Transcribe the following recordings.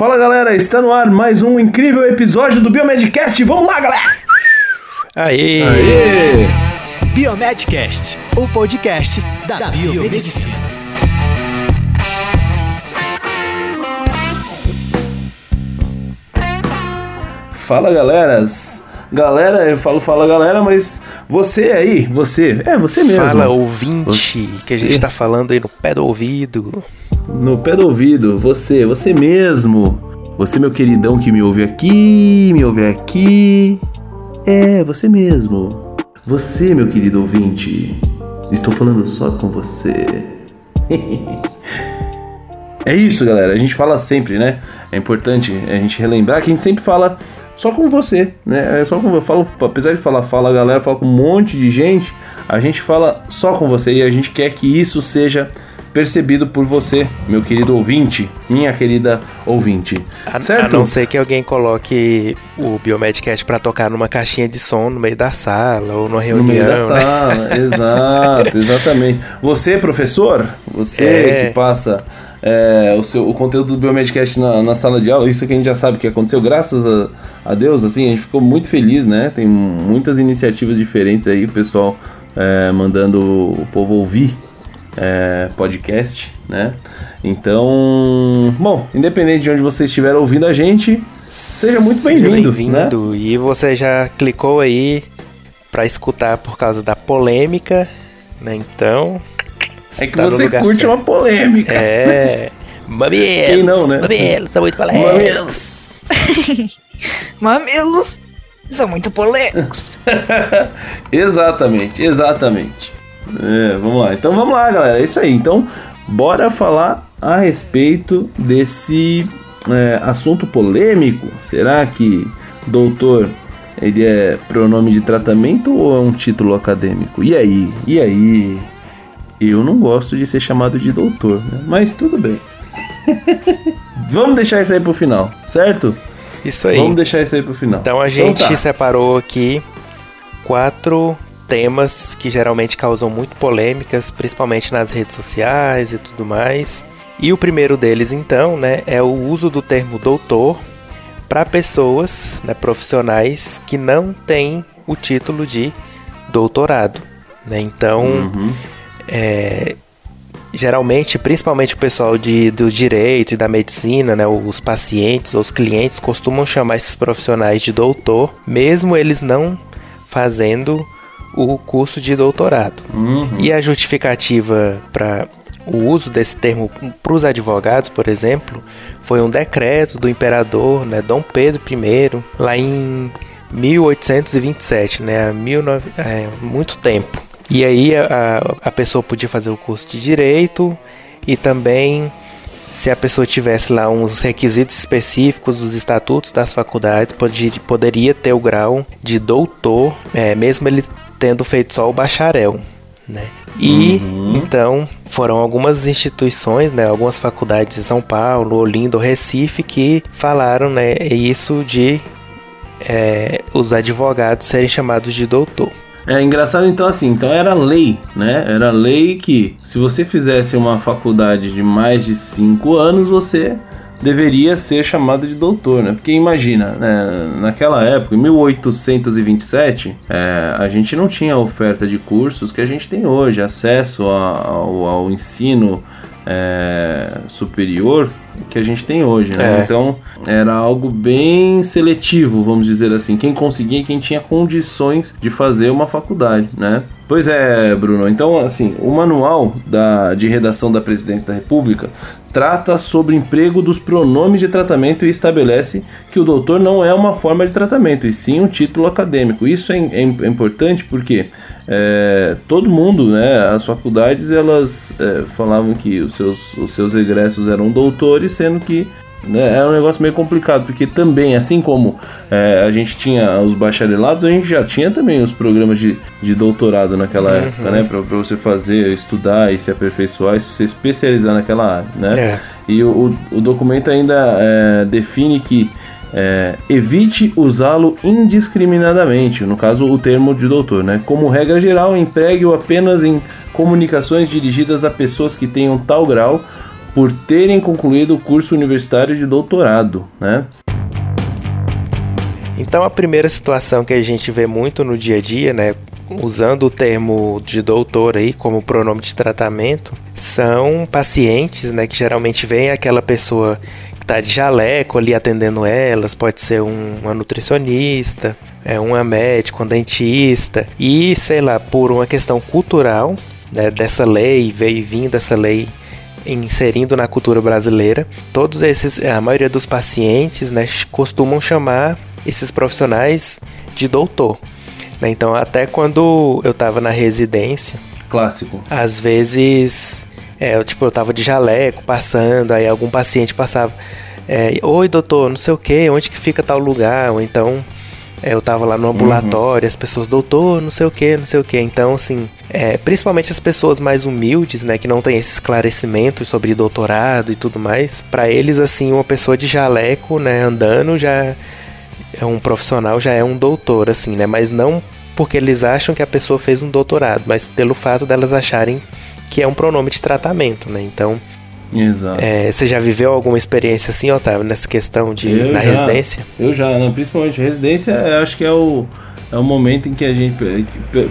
Fala galera, está no ar mais um incrível episódio do Biomedcast. Vamos lá, galera! Aê! Aê! Biomedcast, o podcast da biomedicina. Fala galeras! Galera, eu falo fala galera, mas você aí, você, é você mesmo. Fala ouvinte, Você. que a gente tá falando aí no pé do ouvido. No pé do ouvido, você, você mesmo. Você, meu queridão que me ouve aqui, me ouve aqui. É, você mesmo. Você, meu querido ouvinte. Estou falando só com você. É isso, galera. A gente fala sempre, né? É importante a gente relembrar que a gente sempre fala só com você, né? É só com eu falo, apesar de falar fala, galera, fala com um monte de gente, a gente fala só com você e a gente quer que isso seja percebido por você, meu querido ouvinte, minha querida ouvinte. A, certo? a não ser que alguém coloque o Biomedcast pra tocar numa caixinha de som no meio da sala ou numa No reunião, meio da né? sala, exato, exatamente. Você, professor, você É. que passa é, o, seu, o conteúdo do Biomedcast na, na sala de aula, isso que a gente já sabe que aconteceu, graças a, a Deus, assim, a gente ficou muito feliz, né? Tem muitas iniciativas diferentes aí, o pessoal é, mandando o povo ouvir é, podcast, né? Então, bom, independente de onde você estiver ouvindo a gente, seja muito bem-vindo, né? bem-vindo. E você já clicou aí pra escutar por causa da polêmica, né? Então. É que tá você lugar curte certo. uma polêmica. É. Mamilos! Quem não, né? Mamilos, são muito polêmicos. Mamilos. Mamilos são muito polêmicos. exatamente, exatamente. É, vamos lá. Então vamos lá, galera. É isso aí. Então, bora falar a respeito desse é, assunto polêmico. Será que doutor ele é pronome de tratamento ou é um título acadêmico? E aí? E aí? Eu não gosto de ser chamado de doutor, né? mas tudo bem. Vamos deixar isso aí pro final, certo? Isso aí. Vamos deixar isso aí pro final. Então a gente tá. separou aqui quatro temas que geralmente causam muito polêmicas, principalmente nas redes sociais e tudo mais. E o primeiro deles, então, né, é o uso do termo doutor para pessoas né, profissionais que não têm o título de doutorado. Né? Então, Uhum. é, geralmente, principalmente o pessoal de, do direito e da medicina, né, os pacientes ou os clientes costumam chamar esses profissionais de doutor, mesmo eles não fazendo o curso de doutorado. Uhum. E a justificativa para o uso desse termo para os advogados, por exemplo, foi um decreto do imperador né, Dom Pedro I, lá em 1827, né, há 19, é, muito tempo. E aí a, a pessoa podia fazer o curso de direito e também se a pessoa tivesse lá uns requisitos específicos dos estatutos das faculdades, poderia ter o grau de doutor, é, mesmo ele tendo feito só o bacharel, né? E Uhum. então foram algumas instituições, né, algumas faculdades em São Paulo, Olinda, Recife que falaram, né, isso de é, os advogados serem chamados de doutor. É engraçado então assim, então era lei, né? Era lei que se você fizesse uma faculdade de mais de 5 anos, você deveria ser chamado de doutor, né? Porque imagina, né, naquela época, em 1827, é, a gente não tinha a oferta de cursos que a gente tem hoje, acesso a- ao, ao ensino é, superior que a gente tem hoje, né? É. Então era algo bem seletivo, vamos dizer assim. Quem conseguia, quem tinha condições de fazer uma faculdade, né? Pois é, Bruno. Então, assim, o manual da, de redação da Presidência da República trata sobre emprego dos pronomes de tratamento e estabelece que o doutor não é uma forma de tratamento, e sim um título acadêmico. Isso é, é- é importante porque é, todo mundo, né, as faculdades, elas é, falavam que os seus, os seus egressos eram doutores, sendo que né, é um negócio meio complicado, porque também, assim como é, a gente tinha os bacharelados, a gente já tinha também os programas de, de doutorado naquela época, né? Pra, pra você fazer, estudar e se aperfeiçoar e se especializar naquela área, né? É. E o, o- o documento ainda é, define que é, evite usá-lo indiscriminadamente, no caso o termo de doutor, né? Como regra geral, empregue-o apenas em comunicações dirigidas a pessoas que tenham tal grau por terem concluído o curso universitário de doutorado, né? Então a primeira situação que a gente vê muito no dia a dia, né, usando o termo de doutor aí como pronome de tratamento, são pacientes, né, que geralmente vem aquela pessoa que está de jaleco ali atendendo elas, pode ser um, uma nutricionista, é uma médica, um dentista, e sei lá, por uma questão cultural, né, dessa lei, veio vindo essa lei inserindo na cultura brasileira, todos esses, a maioria dos pacientes, né, costumam chamar esses profissionais de doutor. Né? Então, até quando eu estava na residência, clássico. Às vezes, é, eu, tipo, eu tava de jaleco passando, aí algum paciente passava, é, oi doutor, não sei o que, onde que fica tal lugar, ou então é, eu tava lá no ambulatório, uhum. as pessoas, doutor, não sei o que, não sei o que. Então, assim, é, principalmente as pessoas mais humildes, né, que não tem esse esclarecimento sobre doutorado e tudo mais, para eles, assim, uma pessoa de jaleco, né, andando já é um profissional, já é um doutor, assim, né, mas não porque eles acham que a pessoa fez um doutorado, mas pelo fato delas acharem que é um pronome de tratamento, né, então. Exato. É, você já viveu alguma experiência assim, Otávio, nessa questão de eu na já, residência? Eu já, né? principalmente residência, acho que é o, é o momento em que a gente,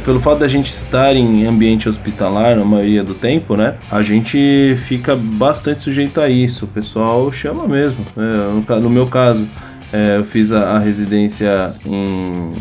pelo fato da gente estar em ambiente hospitalar na maioria do tempo, né? A gente fica bastante sujeito a isso. O pessoal chama mesmo. Né? No, meu caso, é, eu fiz a, a residência em,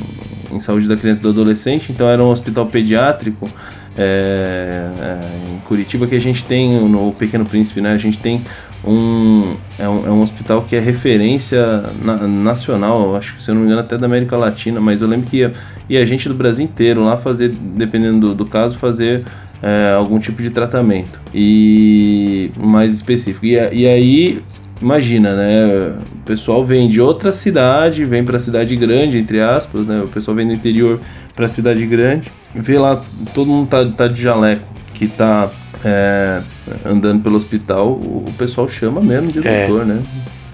em saúde da criança e do adolescente, então era um hospital pediátrico é, é, em Curitiba que a gente tem no Pequeno Príncipe, né? A gente tem um é, um é um, hospital que é referência na, nacional, acho que se eu não me engano até da América Latina, mas eu lembro que ia, ia gente do Brasil inteiro lá fazer, dependendo do, do caso, fazer é, algum tipo de tratamento e mais específico. E, e aí imagina, né? O pessoal vem de outra cidade, vem para cidade grande, entre aspas, né? O pessoal vem do interior para cidade grande, vê lá todo mundo tá, tá de jaleco, que tá é, andando pelo hospital, o pessoal chama mesmo de é. doutor, né?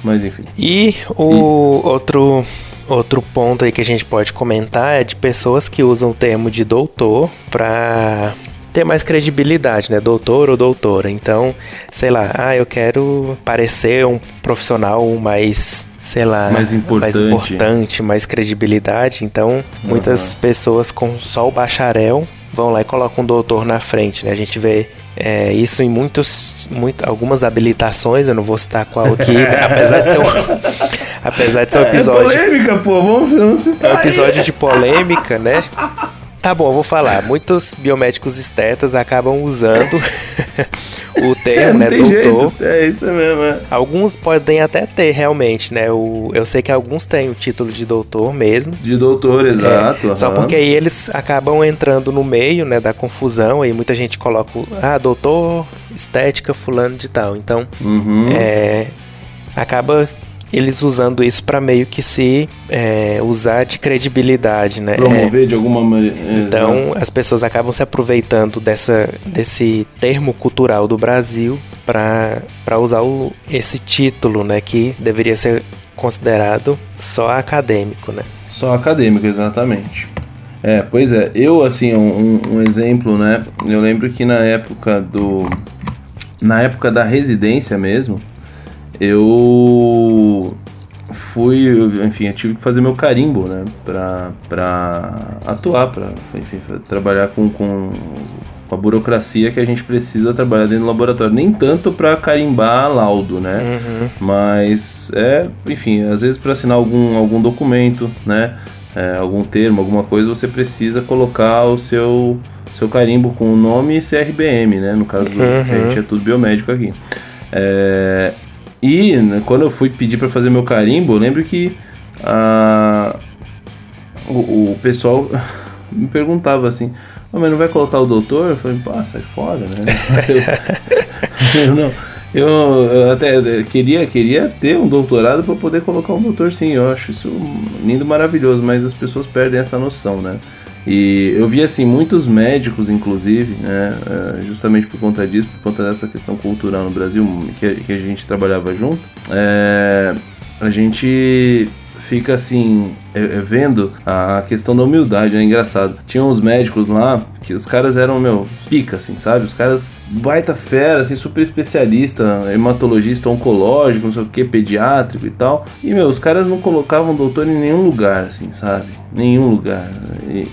Mas enfim. E o e... outro outro ponto aí que a gente pode comentar é de pessoas que usam o termo de doutor para ter mais credibilidade, né? Doutor ou doutora. Então, sei lá, ah, eu quero parecer um profissional mais sei lá, mais importante, mais, importante, mais credibilidade. Então, muitas uhum. pessoas com só o bacharel vão lá e colocam um doutor na frente, né? A gente vê é, isso em muitos, muito, algumas habilitações, eu não vou citar qual aqui, né? apesar de ser um, apesar de ser um é episódio. É polêmica, pô, vamos, vamos citar. É um episódio aí. de polêmica, né? Tá bom, eu vou falar. Muitos biomédicos estetas acabam usando o termo, é, né, doutor. Jeito. É isso mesmo, é. Alguns podem até ter realmente, né? O, eu sei que alguns têm o título de doutor mesmo. De doutor, exato. É, Só porque aí eles acabam entrando no meio, né, da confusão. Aí muita gente coloca, ah, doutor estética fulano de tal. Então, uhum. é, acaba eles usando isso para meio que se é, usar de credibilidade, né? Promover é, de alguma maneira. Então as pessoas acabam se aproveitando dessa, desse termo cultural do Brasil para usar o, esse título, né? Que deveria ser considerado só acadêmico, né? Só acadêmico, exatamente. É, pois é, eu assim, um, um exemplo, né? Eu lembro que na época do. Na época da residência mesmo, eu fui, enfim, eu tive que fazer meu carimbo, né, pra, pra atuar, pra, enfim, trabalhar com, com, com a burocracia que a gente precisa trabalhar dentro do laboratório. Nem tanto para carimbar laudo, né, uhum. mas é, enfim, às vezes para assinar algum, algum documento, né, é, algum termo, alguma coisa, você precisa colocar o seu, seu carimbo com o nome e CRBM, né, no caso, uhum. a gente é tudo biomédico aqui. É, e né, quando eu fui pedir para fazer meu carimbo, eu lembro que a, o, o pessoal me perguntava assim: oh, mas não vai colocar o doutor? Eu falei, pá, sai fora, né? eu, eu, não. Eu, eu, até queria, queria ter um doutorado para poder colocar um doutor, sim. Eu acho isso lindo, maravilhoso, mas as pessoas perdem essa noção, né? E eu vi assim muitos médicos, inclusive, né, é, justamente por conta disso, por conta dessa questão cultural no Brasil que, que a gente trabalhava junto, é, a gente fica assim vendo a questão da humildade, é engraçado. Tinha uns médicos lá que os caras eram, meu, pica, assim, sabe? Os caras baita fera, assim, super especialista, hematologista oncológico, não sei o que, pediátrico e tal. E, meu, os caras não colocavam doutor em nenhum lugar, assim, sabe? Nenhum lugar. E,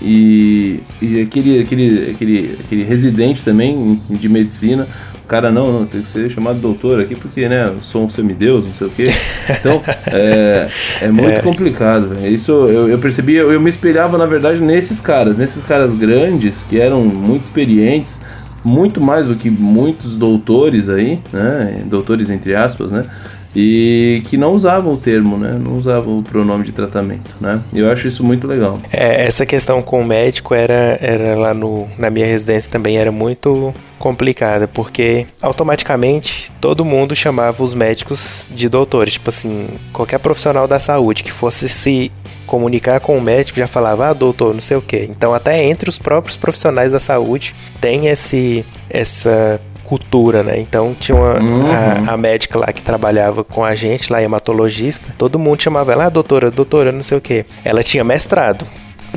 e, e aquele, aquele, aquele, aquele residente também de medicina cara, não, não, tem que ser chamado doutor aqui porque, né, eu sou um semideus, não sei o quê. Então, é, é muito é. complicado, véio. Isso eu, eu percebi, eu, eu me espelhava, na verdade, nesses caras, nesses caras grandes que eram muito experientes, muito mais do que muitos doutores aí, né, doutores entre aspas, né, e que não usavam o termo, né? Não usavam o pronome de tratamento, né? Eu acho isso muito legal. É, essa questão com o médico era, era lá no, na minha residência também era muito complicada, porque automaticamente todo mundo chamava os médicos de doutores. Tipo assim, qualquer profissional da saúde que fosse se comunicar com o médico já falava, ah, doutor, não sei o que. Então, até entre os próprios profissionais da saúde tem esse, essa cultura, né? Então tinha uma, uhum. a, a, médica lá que trabalhava com a gente, lá hematologista, todo mundo chamava ela, ah, doutora, doutora, não sei o que. Ela tinha mestrado.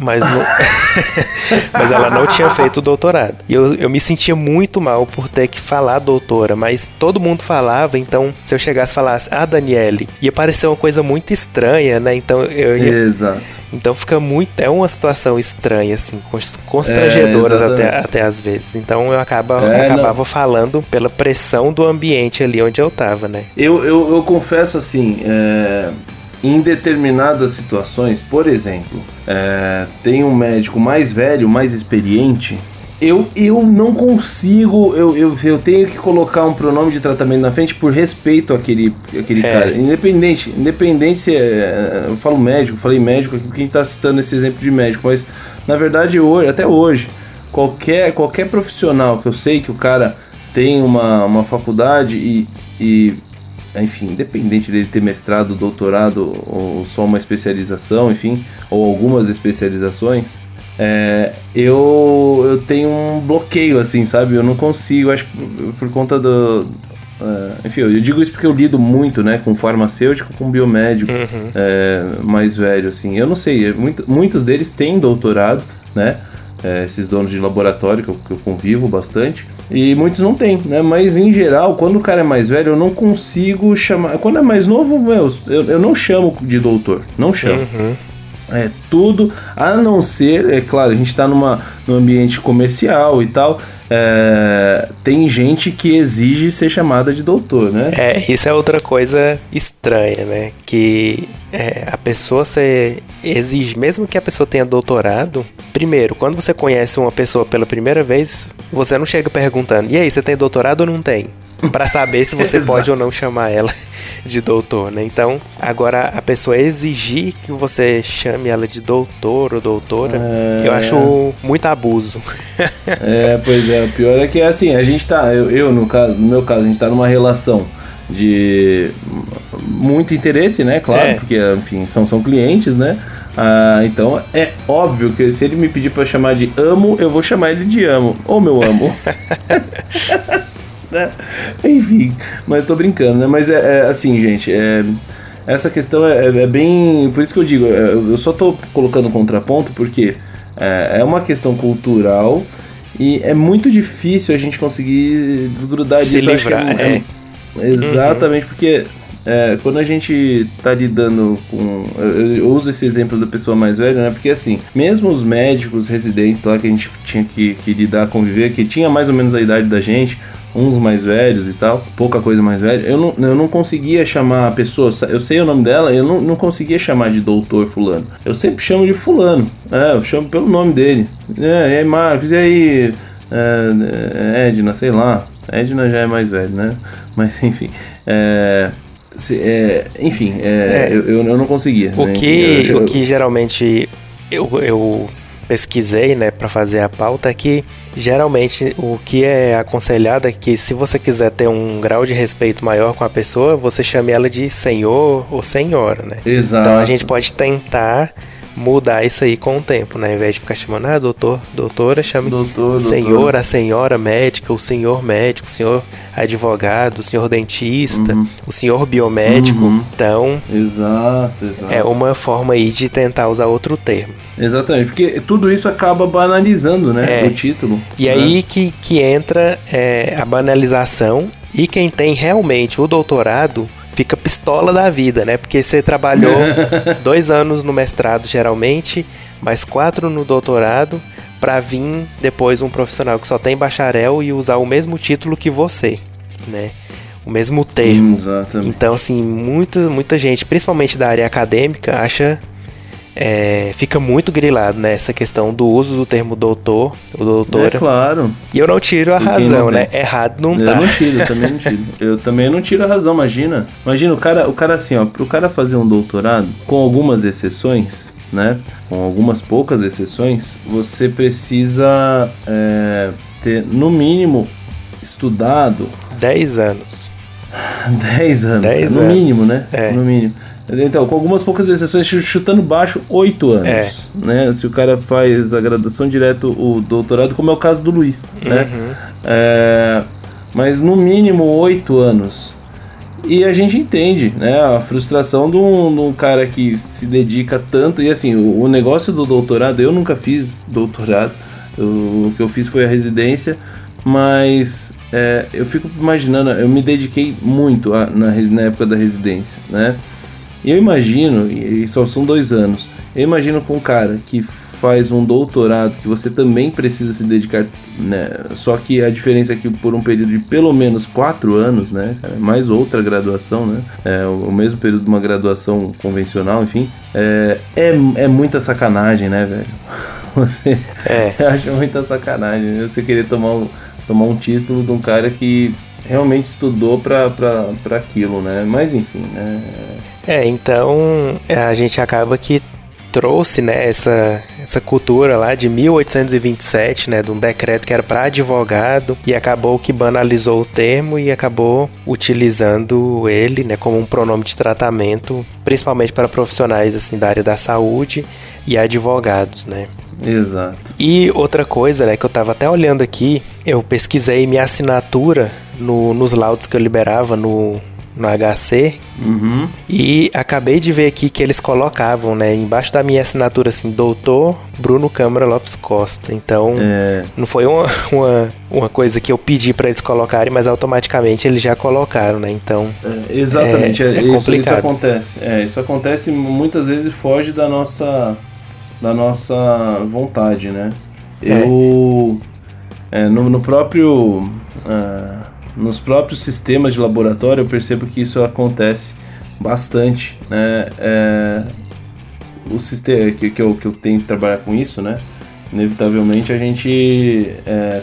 Mas, não... mas ela não tinha feito o doutorado. E eu, eu me sentia muito mal por ter que falar doutora, mas todo mundo falava, então se eu chegasse e falasse, ah, Daniele, ia parecer uma coisa muito estranha, né? Então eu ia... Exato. Então fica muito. É uma situação estranha, assim, constrangedoras é, até, até às vezes. Então eu acaba, é, acabava não. falando pela pressão do ambiente ali onde eu tava, né? Eu, eu, eu confesso assim. É em determinadas situações, por exemplo, é, tem um médico mais velho, mais experiente, eu, eu não consigo, eu, eu, eu tenho que colocar um pronome de tratamento na frente por respeito àquele, àquele é. cara. Independente, independente se é. Eu falo médico, falei médico aqui porque a gente está citando esse exemplo de médico, mas na verdade hoje, até hoje, qualquer, qualquer profissional que eu sei que o cara tem uma, uma faculdade e, e enfim, independente dele ter mestrado, doutorado ou só uma especialização, enfim, ou algumas especializações, é, eu, eu tenho um bloqueio, assim, sabe? Eu não consigo, acho por, por conta do. Uh, enfim, eu digo isso porque eu lido muito, né, com farmacêutico, com biomédico uhum. é, mais velho, assim. Eu não sei, muito, muitos deles têm doutorado, né? É, esses donos de laboratório que eu, que eu, convivo bastante. E muitos não têm, né? Mas em geral, quando o cara é mais velho, eu não consigo chamar. Quando é mais novo, meu, eu, eu não chamo de doutor. Não chamo. Uhum. É tudo, a não ser, é claro, a gente está numa num ambiente comercial e tal. É, tem gente que exige ser chamada de doutor, né? É, isso é outra coisa estranha, né? Que é, a pessoa se exige, mesmo que a pessoa tenha doutorado, primeiro, quando você conhece uma pessoa pela primeira vez, você não chega perguntando: e aí, você tem doutorado ou não tem? Para saber se você pode ou não chamar ela de doutor, né? Então, agora a pessoa exigir que você chame ela de doutor ou doutora, é... eu acho muito abuso. é, pois é, o pior é que assim, a gente tá, eu, eu no caso, no meu caso, a gente tá numa relação de muito interesse, né? Claro, é. porque, enfim, são, são clientes, né? Ah, então é óbvio que se ele me pedir para chamar de amo, eu vou chamar ele de amo. Ou meu amo. Né? Enfim, mas tô brincando, né? Mas é, é assim, gente, é, essa questão é, é, bem. Por isso que eu digo, é, eu só tô colocando contraponto porque é, é uma questão cultural e é muito difícil a gente conseguir desgrudar Se disso. Livrar, é, é, exatamente, uhum. porque é, quando a gente tá lidando com. Eu, eu, uso esse exemplo da pessoa mais velha, né? Porque assim, mesmo os médicos residentes lá que a gente tinha que, que lidar, conviver, que tinha mais ou menos a idade da gente, uns mais velhos e tal, pouca coisa mais velha, eu não, eu não conseguia chamar a pessoa, eu sei o nome dela, eu não, não conseguia chamar de doutor fulano. Eu sempre chamo de fulano, é, eu chamo pelo nome dele. É, e aí Marcos, e aí é, Edna, sei lá, Edna já é mais velho, né? Mas enfim, é, é, enfim, é, é, eu, eu não conseguia. O, né? que, eu, eu, o que geralmente eu, eu pesquisei, né, para fazer a pauta, é que geralmente o que é aconselhado é que se você quiser ter um grau de respeito maior com a pessoa, você chame ela de senhor ou senhora, né? Exato. Então a gente pode tentar mudar isso aí com o tempo, né? Ao invés de ficar chamando, ah, doutor, doutora, chame Doutor, senhor, doutor. a senhora médica, o senhor médico, o senhor advogado, o senhor dentista, Uhum. o senhor biomédico. Uhum. Então, Exato, exato. é uma forma aí de tentar usar outro termo. Exatamente, porque tudo isso acaba banalizando, né? É. O título. E né? aí que, que entra é, a banalização e quem tem realmente o doutorado fica pistola da vida, né? Porque você trabalhou dois anos no mestrado geralmente, mais quatro no doutorado, pra vir depois um profissional que só tem bacharel e usar o mesmo título que você, né? O mesmo termo. Exatamente. Então, assim, muito, muita gente, principalmente da área acadêmica, acha. É, fica muito grilado nessa questão do uso do termo doutor ou É doutora. claro. E eu não tiro a razão, né? Errado não eu tá. não tiro, eu também não tiro. Eu também não tiro a razão, imagina. Imagina o cara, o cara assim, ó, pro cara fazer um doutorado, com algumas exceções, né? Com algumas poucas exceções, você precisa é, ter, no mínimo, estudado 10 anos. 10 anos. 10 cara, no anos, mínimo, né? é. No mínimo. Então, com algumas poucas exceções, chu- chutando baixo, 8 anos. É. Né? Se o cara faz a graduação direto, o doutorado, como é o caso do Luiz. Né? Uhum. É, mas no mínimo 8 anos. E a gente entende, né? A frustração de um, de um cara que se dedica tanto. E assim, o, o negócio do doutorado, eu nunca fiz doutorado. Eu- o que eu fiz foi a residência, mas é, eu fico imaginando, eu me dediquei muito a- na, na época da residência, né? E eu imagino, e só são dois anos, eu imagino com um cara que faz um doutorado, que você também precisa se dedicar, né? Só que a diferença é que por um período de pelo menos quatro anos, né? mais outra graduação, né? É, o mesmo período de uma graduação convencional, enfim, é, é, é muita sacanagem, né, velho? Você É. eu acho muita sacanagem né? você querer tomar um, tomar um título de um cara que realmente estudou pra aquilo, né? Mas enfim, né? É, então é, a gente acaba que trouxe né, essa, essa cultura lá de 1827, né, de um decreto que era para advogado e acabou que banalizou o termo e acabou utilizando ele né, como um pronome de tratamento, principalmente para profissionais assim da área da saúde e advogados, né. Exato. E outra coisa, né, que eu tava até olhando aqui, eu pesquisei minha assinatura no- nos laudos que eu liberava no, no HC Uhum. e acabei de ver aqui que eles colocavam, né, embaixo da minha assinatura assim, doutor Bruno Câmara Lopes Costa. Então, É, não foi uma, uma, uma coisa que eu pedi para eles colocarem, mas automaticamente eles já colocaram, né? Então, é, exatamente, É- é, é isso, isso complicado. acontece. É, isso acontece muitas vezes foge da nossa da nossa vontade, né? É. Eu é, no, no próprio ah, nos próprios sistemas de laboratório eu percebo que isso acontece bastante, né? É, o sistema que, que, eu, que eu tenho que trabalhar com isso, né? Inevitavelmente a gente é,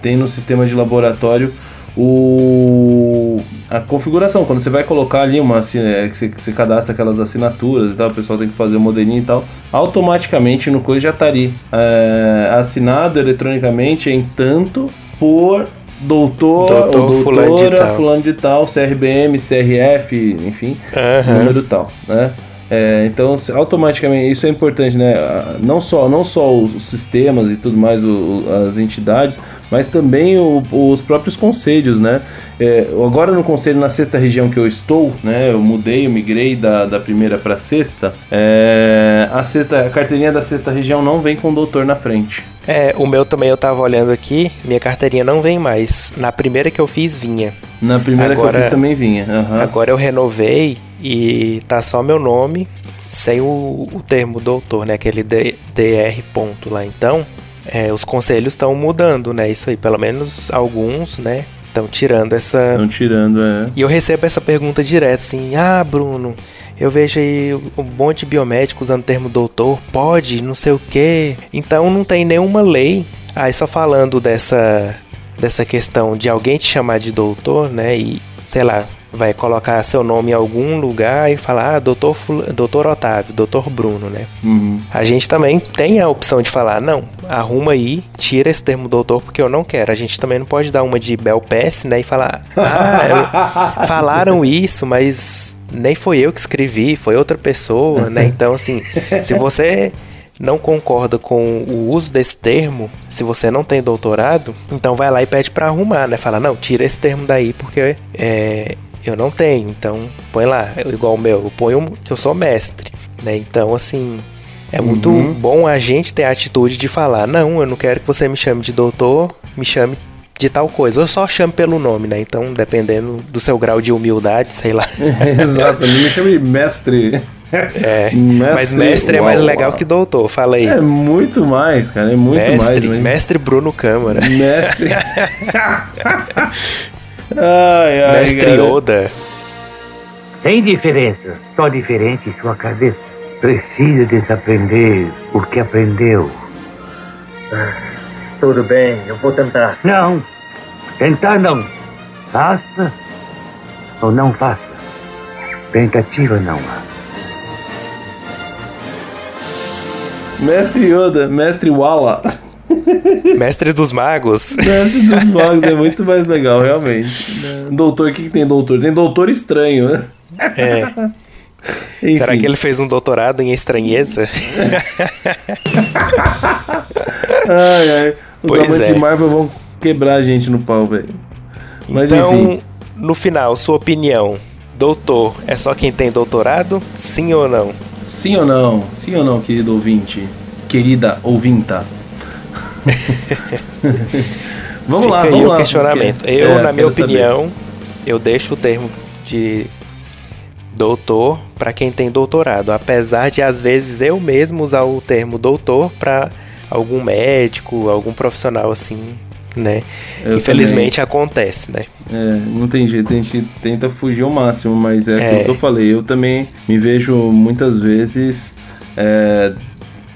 tem no sistema de laboratório o a configuração quando você vai colocar ali uma assi- é, que você, que você cadastra aquelas assinaturas e tal o pessoal tem que fazer o modelinho e tal automaticamente no coisa já estaria é, assinado eletronicamente em tanto por doutor, Doutor ou fulano de doutora tal. fulano de tal CRBM CRF enfim Aham. número tal, né? É, então, automaticamente, isso é importante, né? Não só, não só os sistemas e tudo mais, o- o- as entidades, mas também o- os próprios conselhos, né? É, agora no conselho, na sexta região que eu estou, né? Eu mudei, eu migrei da, da primeira para sexta. É, a sexta, a carteirinha da sexta região não vem com doutor na frente. É, o meu também eu tava olhando aqui, minha carteirinha não vem mais. Na primeira que eu fiz vinha. Na primeira que Agora- eu fiz também vinha. aham. Agora eu renovei e tá só meu nome sem o, o termo doutor, né? Aquele D- DR ponto lá. Então, é, os conselhos estão mudando, né? Isso aí, pelo menos alguns, né? Estão tirando essa. Estão tirando, é. E eu recebo essa pergunta direto, assim, ah, Bruno, eu vejo aí um monte de biomédicos usando o termo doutor, pode, não sei o quê. Então não tem nenhuma lei. Aí só falando dessa, dessa questão de alguém te chamar de doutor, né? E, sei lá, vai colocar seu nome em algum lugar e falar, ah, doutor, Fula- doutor Otávio, doutor Bruno, né? Uhum. A gente também tem a opção de falar, não, arruma aí, tira esse termo doutor porque eu não quero. A gente também não pode dar uma de Belpass, né, e falar, ah, eu- falaram isso, mas nem foi eu que escrevi, foi outra pessoa, né? Então, assim, se você não concorda com o uso desse termo, se você não tem doutorado, então vai lá e pede para arrumar, né? Fala, não, tira esse termo daí porque é, eu não tenho, então põe lá, igual o meu, eu ponho que eu sou mestre, né? Então, assim, é muito Uhum. bom a gente ter a atitude de falar, não, eu não quero que você me chame de doutor, me chame de tal coisa, ou só chame pelo nome, né? Então, dependendo do seu grau de humildade, sei lá. Exato, me chama de mestre. É, Mestre mas mestre é mais Uau, legal uau. que doutor, fala aí. É muito mais, cara, é muito mais. mestre, mas- mestre Bruno Câmara. Mestre. ai, ai, mestre cara. Yoda. Sem diferença, só diferente em sua cabeça. Precisa desaprender o que aprendeu. Tudo bem, eu vou tentar. Não, tentar não. Faça ou não faça. Tentativa não há. Mestre Yoda, mestre Wala. Mestre dos magos. Mestre dos magos é muito mais legal, realmente. Doutor, o que, que tem doutor? Tem doutor estranho, né? É. Enfim. Será que ele fez um doutorado em estranheza? Ai, ai. Os Pois amantes é. de Marvel vão quebrar a gente no pau, velho. Mas então, enfim. no final, sua opinião. Doutor é só quem tem doutorado? Sim ou não? Sim ou não? Sim ou não, querido ouvinte? Querida ouvinta? vamos Fica lá, aí vamos o lá. questionamento. porque- Eu, é, na minha quero saber. opinião, eu deixo o termo de doutor para quem tem doutorado, apesar de às vezes eu mesmo usar o termo doutor para algum médico, algum profissional assim, né? Eu Infelizmente acontece, né? É, não tem jeito, a gente tenta fugir ao máximo, mas é, É. aquilo que eu falei. Eu também me vejo muitas vezes é,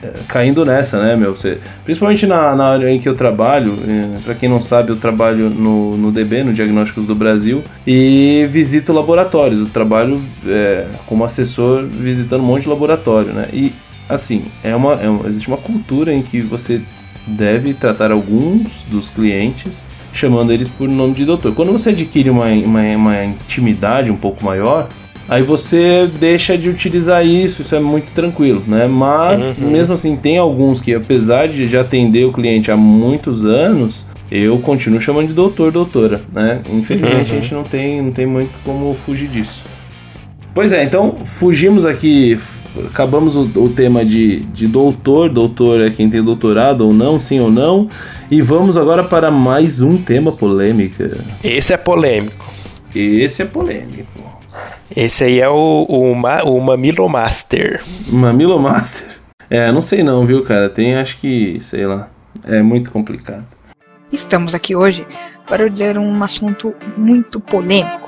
é, caindo nessa, né, meu? Você, principalmente na, na área em que eu trabalho, é, para quem não sabe, eu trabalho no, no DB, no Diagnósticos do Brasil, e visito laboratórios. Eu trabalho é, como assessor visitando um monte de laboratório, né? E assim, é uma, é uma- existe uma cultura em que você deve tratar alguns dos clientes chamando eles por nome de doutor. Quando você adquire uma, uma, uma intimidade um pouco maior, aí você deixa de utilizar isso, isso é muito tranquilo, né? Mas, Uhum. mesmo assim, tem alguns que, apesar de já atender o cliente há muitos anos, eu continuo chamando de doutor, doutora, né? Infelizmente Uhum. a gente não tem, não tem muito como fugir disso. Pois é, então fugimos aqui, acabamos o, o tema de, de doutor, doutor é quem tem doutorado ou não, sim ou não, e vamos agora para mais um tema polêmica. Esse é polêmico. Esse é polêmico. Esse aí é o, o, o Mamilo Master. Mamilo Master. É, não sei não, viu, cara? Tem, acho que, sei lá, é muito complicado. Estamos aqui hoje para dizer um assunto muito polêmico.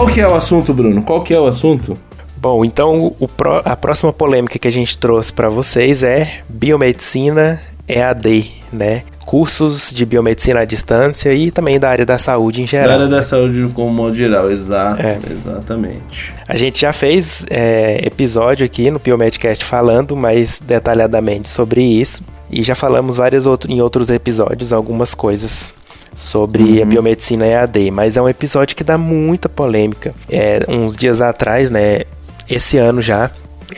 Qual que é o assunto, Bruno? Qual que é o assunto? Bom, então o pró- a próxima polêmica que a gente trouxe para vocês é biomedicina EAD, né? Cursos de biomedicina à distância e também da área da saúde em Da geral. área da saúde como modo geral, exato, É. exatamente. A gente já fez é, episódio aqui no Biomedcast falando mais detalhadamente sobre isso e já falamos vários outros em outros episódios algumas coisas sobre a biomedicina EAD, mas é um episódio que dá muita polêmica. É, uns dias atrás, né, esse ano já,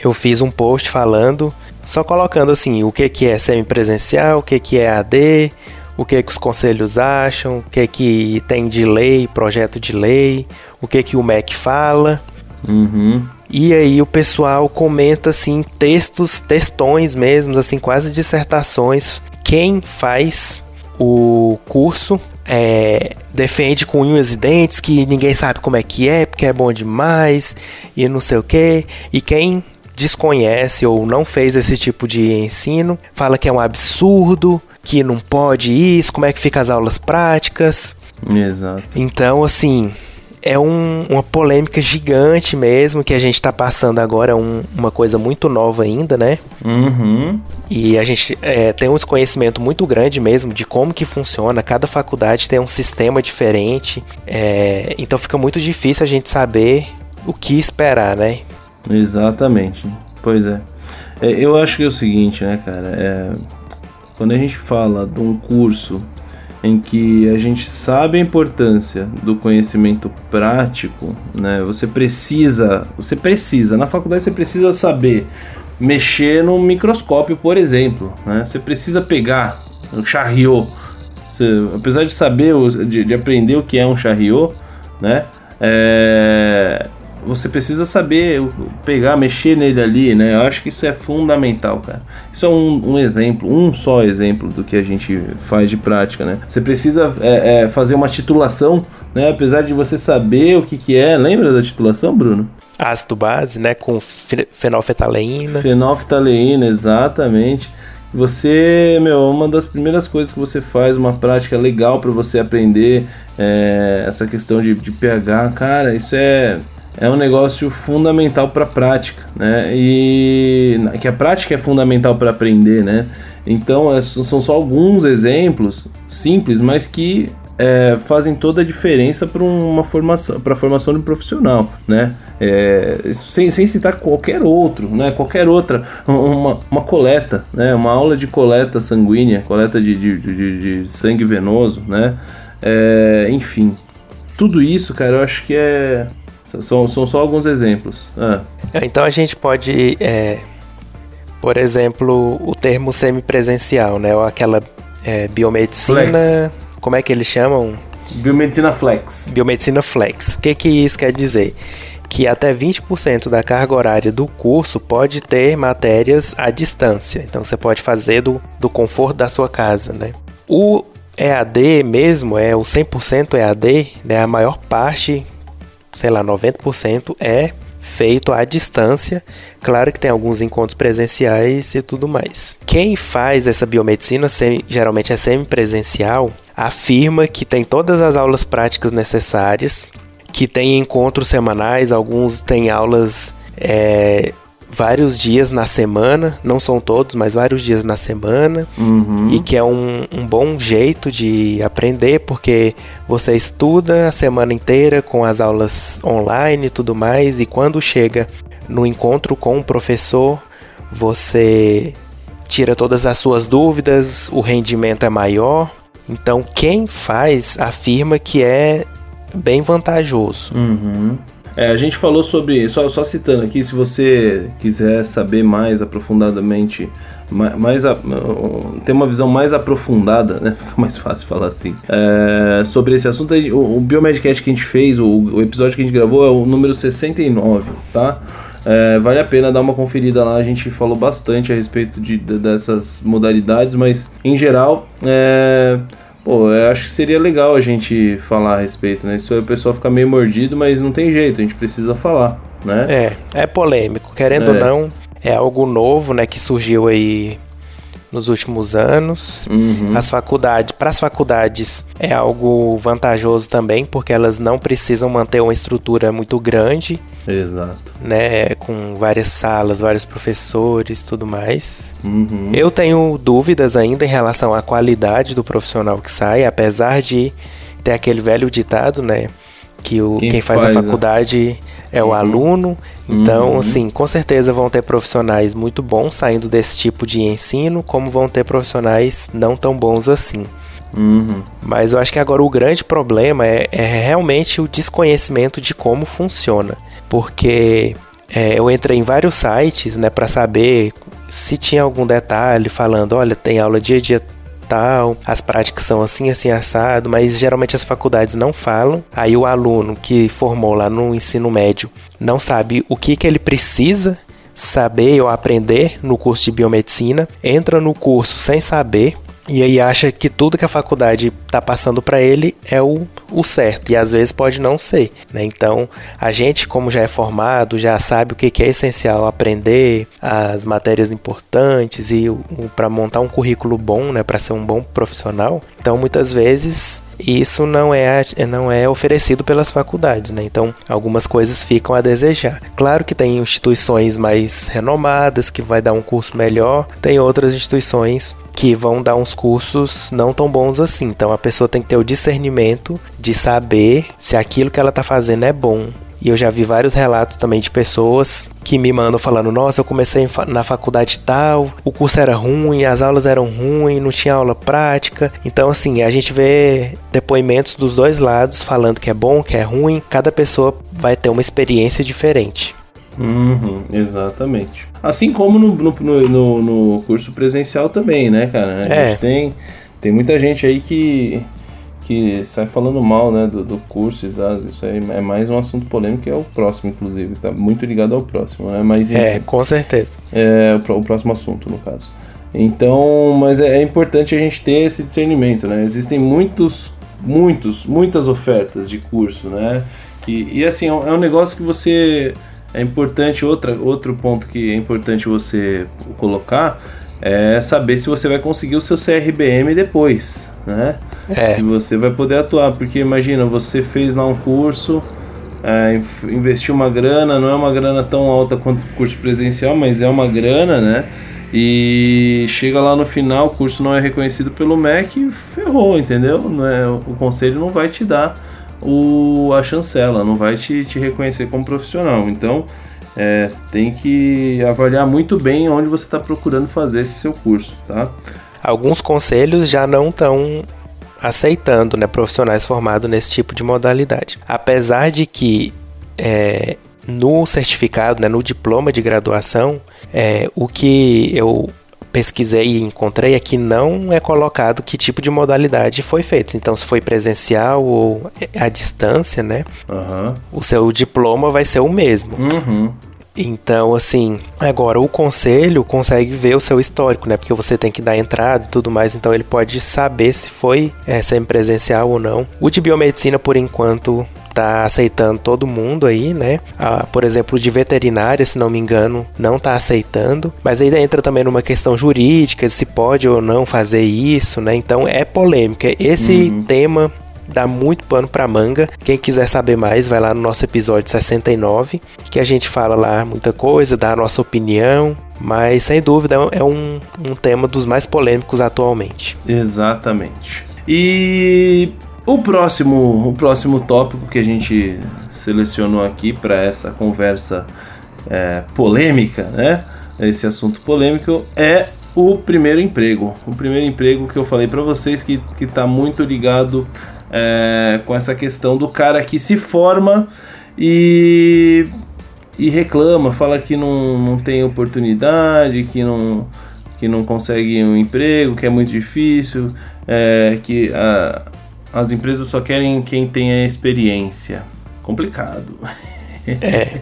eu fiz um post falando, só colocando assim, o que que é semipresencial, o que que é AD, o que que os conselhos acham, o que que tem de lei, projeto de lei, o que que o MEC fala. Uhum. E aí o pessoal comenta assim textos, textões mesmo, assim quase dissertações. Quem faz o curso é, defende com unhas e dentes que ninguém sabe como é que é, porque é bom demais e não sei o que. E quem desconhece ou não fez esse tipo de ensino fala que é um absurdo, que não pode isso, como é que fica as aulas práticas. Exato. Então, assim, é um- uma polêmica gigante mesmo que a gente está passando agora, um- uma coisa muito nova ainda, né? Uhum. E a gente é, tem um desconhecimento muito grande mesmo de como que funciona. Cada faculdade tem um sistema diferente, é, então fica muito difícil a gente saber o que esperar, né? Exatamente. Pois é. É, Eu acho que é o seguinte, né, cara? É, quando a gente fala de um curso em que a gente sabe a importância do conhecimento prático, né? Você precisa, você precisa, na faculdade você precisa saber mexer no microscópio, por exemplo, né? Você precisa pegar um charriot, você, apesar de saber, de, de, aprender o que é um charriot, né? É, você precisa saber pegar, mexer nele ali, né? Eu acho que isso é fundamental, cara. Isso é um, um exemplo, um só exemplo do que a gente faz de prática, né? Você precisa é, é, fazer uma titulação, né? Apesar de você saber o que, que é. Lembra da titulação, Bruno? Ácido base, né? Com fenolfetaleína. Fenolfetaleína, exatamente. Você, meu, uma das primeiras coisas que você faz, uma prática legal para você aprender é, essa questão de, de pH, cara, isso é é um negócio fundamental para a prática, né? E que a prática é fundamental para aprender, né? Então é, são só alguns exemplos simples, mas que é, fazem toda a diferença para uma formação, para a formação de um profissional, né? É, sem, sem citar qualquer outro, né? Qualquer outra, uma, uma coleta, né? Uma aula de coleta sanguínea, coleta de, de, de, de sangue venoso, né? É, enfim, tudo isso, cara, eu acho que é são, são só alguns exemplos. Ah. Então a gente pode, é, por exemplo, o termo semipresencial, né? Ou aquela é, biomedicina. Flex. Como é que eles chamam? Biomedicina flex. Biomedicina flex. O que, que isso quer dizer? Que até 20% da carga horária do curso pode ter matérias à distância. Então você pode fazer do, do conforto da sua casa, né? O EAD mesmo, é o 100% EAD, né? A maior parte sei lá, 90% é feito à distância. Claro que tem alguns encontros presenciais e tudo mais. Quem faz essa biomedicina, geralmente é semipresencial, afirma que tem todas as aulas práticas necessárias, que tem encontros semanais, alguns têm aulas é, vários dias na semana, não são todos, mas vários dias na semana, uhum. e que é um, um, bom jeito de aprender, porque você estuda a semana inteira com as aulas online e tudo mais, e quando chega no encontro com o professor, você tira todas as suas dúvidas, o rendimento é maior. Então, quem faz afirma que é bem vantajoso. Uhum. É, a gente falou sobre, só, só citando aqui, se você quiser saber mais aprofundadamente, mais, mais a, ter uma visão mais aprofundada, né? Fica mais fácil falar assim. É, sobre esse assunto, o, o Biomedcast que a gente fez, o, o episódio que a gente gravou é o número 69, tá? É, vale a pena dar uma conferida lá. A gente falou bastante a respeito de, de dessas modalidades, mas em geral, é, Pô, eu acho que seria legal a gente falar a respeito, né? Isso aí o pessoal fica meio mordido, mas não tem jeito, a gente precisa falar, né? É, é polêmico, querendo é. ou não, é algo novo, né, que surgiu aí nos últimos anos. Uhum. As faculdades, para as faculdades é algo vantajoso também, porque elas não precisam manter uma estrutura muito grande. Exato. Né, com várias salas, vários professores, tudo mais. Uhum. Eu tenho dúvidas ainda em relação à qualidade do profissional que sai, apesar de ter aquele velho ditado, né, que o, quem, quem faz, faz, a faculdade é o uhum. aluno. Então, uhum. assim, com certeza vão ter profissionais muito bons saindo desse tipo de ensino, como vão ter profissionais não tão bons assim. Uhum. Mas eu acho que agora o grande problema é, é realmente o desconhecimento de como funciona. Porque é, eu entrei em vários sites né, para saber se tinha algum detalhe falando: olha, tem aula dia a dia tal, as práticas são assim, assim, assado, mas geralmente as faculdades não falam. Aí o aluno que formou lá no ensino médio não sabe o que, que ele precisa saber ou aprender no curso de biomedicina, entra no curso sem saber e aí acha que tudo que a faculdade está passando para ele é o, o certo e às vezes pode não ser. Né? Então a gente, como já é formado, já sabe o que, que é essencial aprender, as matérias importantes e para montar um currículo bom, né, para ser um bom profissional. Então muitas vezes isso não é, não é oferecido pelas faculdades, né? Então, algumas coisas ficam a desejar. Claro que tem instituições mais renomadas que vai dar um curso melhor, tem outras instituições que vão dar uns cursos não tão bons assim. Então, a pessoa tem que ter o discernimento de saber se aquilo que ela está fazendo é bom E eu já vi vários relatos também de pessoas que me mandam falando: Nossa, eu comecei na faculdade tal, o curso era ruim, as aulas eram ruins, não tinha aula prática. Então, assim, a gente vê depoimentos dos dois lados falando que é bom, que é ruim. Cada pessoa vai ter uma experiência diferente. Uhum, exatamente. Assim como no, no, no, no, curso presencial também, né, cara? A é. gente tem, tem muita gente aí que que sai falando mal né, do, do curso, exato. Isso aí é mais um assunto polêmico, que é o próximo, inclusive. Tá muito ligado ao próximo, né? Mas, é, com certeza. É o, o próximo assunto, no caso. Então, mas é, é, importante a gente ter esse discernimento, né? Existem muitos, muitos, muitas ofertas de curso, né? Que, e assim, é um, é um negócio que você. É importante, outra, outro ponto que é importante você colocar é saber se você vai conseguir o seu CRBM depois, né? É. Se você vai poder atuar, porque imagina, você fez lá um curso, é, investiu uma grana, não é uma grana tão alta quanto o curso presencial, mas é uma grana, né? E chega lá no final, o curso não é reconhecido pelo MEC, ferrou, entendeu? Não é, o conselho não vai te dar o, a chancela, não vai te, te reconhecer como profissional. Então, é, tem que avaliar muito bem onde você está procurando fazer esse seu curso, tá? Alguns conselhos já não estão aceitando né, profissionais formados nesse tipo de modalidade. Apesar de que é, no certificado, né, no diploma de graduação, é, o que eu pesquisei e encontrei é que não é colocado que tipo de modalidade foi feita. Então, se foi presencial ou à distância, né? Uhum. O seu diploma vai ser o mesmo. Uhum. Então, assim, agora o conselho consegue ver o seu histórico, né? Porque você tem que dar entrada e tudo mais, então ele pode saber se foi é, semipresencial ou não. O de biomedicina, por enquanto, tá aceitando todo mundo aí, né? Ah, por exemplo, de veterinária, se não me engano, não tá aceitando. Mas aí entra também numa questão jurídica, se pode ou não fazer isso, né? Então é polêmica. Esse uhum. tema dá muito pano para manga. Quem quiser saber mais, vai lá no nosso episódio 69, que a gente fala lá muita coisa, dá a nossa opinião, mas sem dúvida é um, um tema dos mais polêmicos atualmente. Exatamente. E o próximo, o próximo tópico que a gente selecionou aqui para essa conversa é, polêmica, né? Esse assunto polêmico é o primeiro emprego. O primeiro emprego que eu falei para vocês que está muito ligado é, com essa questão do cara que se forma e, e reclama, fala que não, não tem oportunidade, que não, que não consegue um emprego, que é muito difícil, é, que a, as empresas só querem quem tem a experiência. Complicado. É.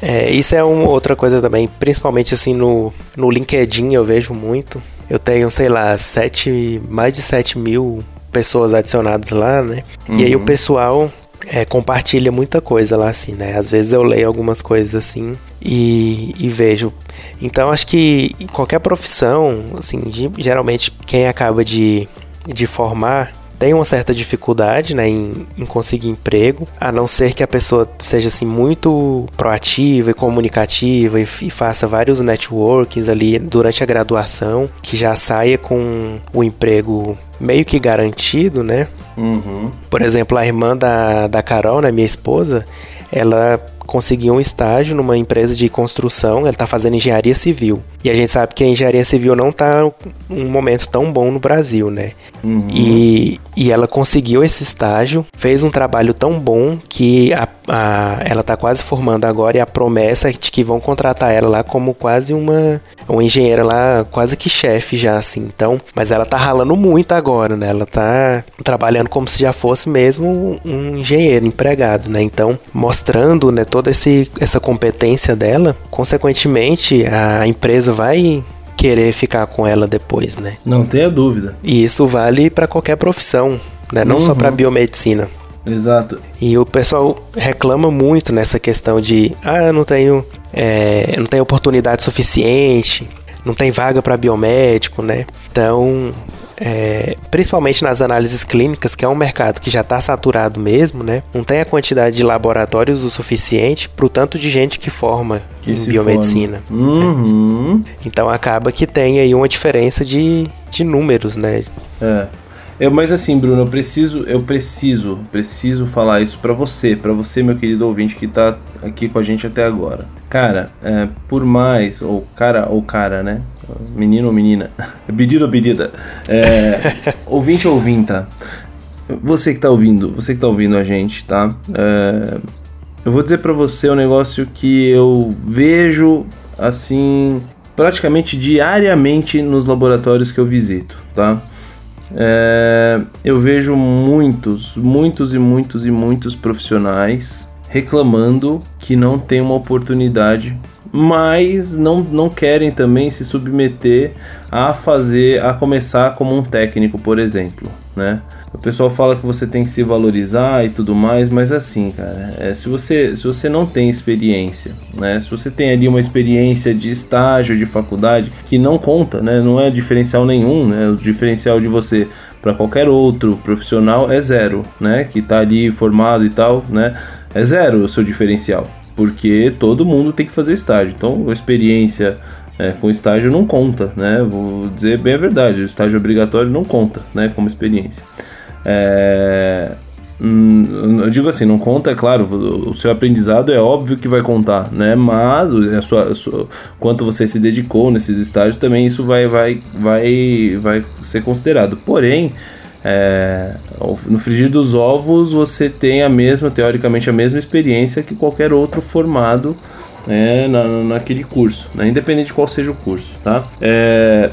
É, isso é uma outra coisa também, principalmente assim no, no LinkedIn eu vejo muito. Eu tenho, sei lá, sete, mais de 7 mil pessoas adicionadas lá, né? Uhum. E aí o uhum. pessoal é, compartilha muita coisa lá, assim, né? Às vezes eu leio algumas coisas assim e, e vejo. Então acho que em qualquer profissão, assim, de, geralmente quem acaba de, de formar tem uma certa dificuldade né, em, em, conseguir emprego, a não ser que a pessoa seja assim muito proativa e comunicativa e, e, faça vários networkings ali durante a graduação, que já saia com o emprego meio que garantido, né? Uhum. Por exemplo, a irmã da, da Carol, né, minha esposa, ela conseguiu um estágio numa empresa de construção, ela está fazendo engenharia civil. E a gente sabe que a engenharia civil não está um momento tão bom no Brasil, né? Uhum. E, e ela conseguiu esse estágio, fez um trabalho tão bom que a, a, ela está quase formando agora e a promessa é de que vão contratar ela lá como quase uma, uma engenheira lá, quase que chefe já, assim. Então, mas ela tá ralando muito agora, né? Ela tá trabalhando como se já fosse mesmo um engenheiro empregado, né? Então, mostrando, né, toda esse, essa competência dela, consequentemente a empresa vai querer ficar com ela depois, né? Não tenha dúvida. E isso vale para qualquer profissão, né? Não uhum. só para biomedicina. Exato. E o pessoal reclama muito nessa questão de ah, eu não tenho, é, não tenho oportunidade suficiente, não tem vaga para biomédico, né? Então é, principalmente nas análises clínicas, que é um mercado que já está saturado mesmo, né? Não tem a quantidade de laboratórios o suficiente para o tanto de gente que forma que em biomedicina. Uhum. Então acaba que tem aí uma diferença de, de números, né? É. Eu, mas assim, Bruno, eu preciso, eu preciso, preciso falar isso para você, para você, meu querido ouvinte que tá aqui com a gente até agora. Cara, é, por mais, ou cara ou cara, né? Menino ou menina, pedido ou pedida, é, ouvinte ou ouvinta, você que tá ouvindo, você que tá ouvindo a gente, tá? É, eu vou dizer para você um negócio que eu vejo assim praticamente diariamente nos laboratórios que eu visito, tá? É, eu vejo muitos, muitos e muitos e muitos profissionais reclamando que não tem uma oportunidade, mas não, não querem também se submeter a fazer, a começar como um técnico, por exemplo, né? O pessoal fala que você tem que se valorizar e tudo mais, mas assim, cara, é, se, você, se você não tem experiência, né? Se você tem ali uma experiência de estágio de faculdade que não conta, né? Não é diferencial nenhum, né? O diferencial de você para qualquer outro profissional é zero, né? Que tá ali formado e tal, né? É zero o seu diferencial, porque todo mundo tem que fazer estágio. Então, a experiência é, com estágio não conta, né? Vou dizer bem a verdade, o estágio obrigatório não conta, né? Como experiência. É, hum, eu digo assim, não conta, é claro, o seu aprendizado é óbvio que vai contar, né? Mas a sua, a sua, quanto você se dedicou nesses estágios também isso vai, vai, vai, vai ser considerado. Porém, é, no frigir dos ovos você tem a mesma, teoricamente a mesma experiência que qualquer outro formado né, na, naquele curso, né? independente de qual seja o curso, tá? É,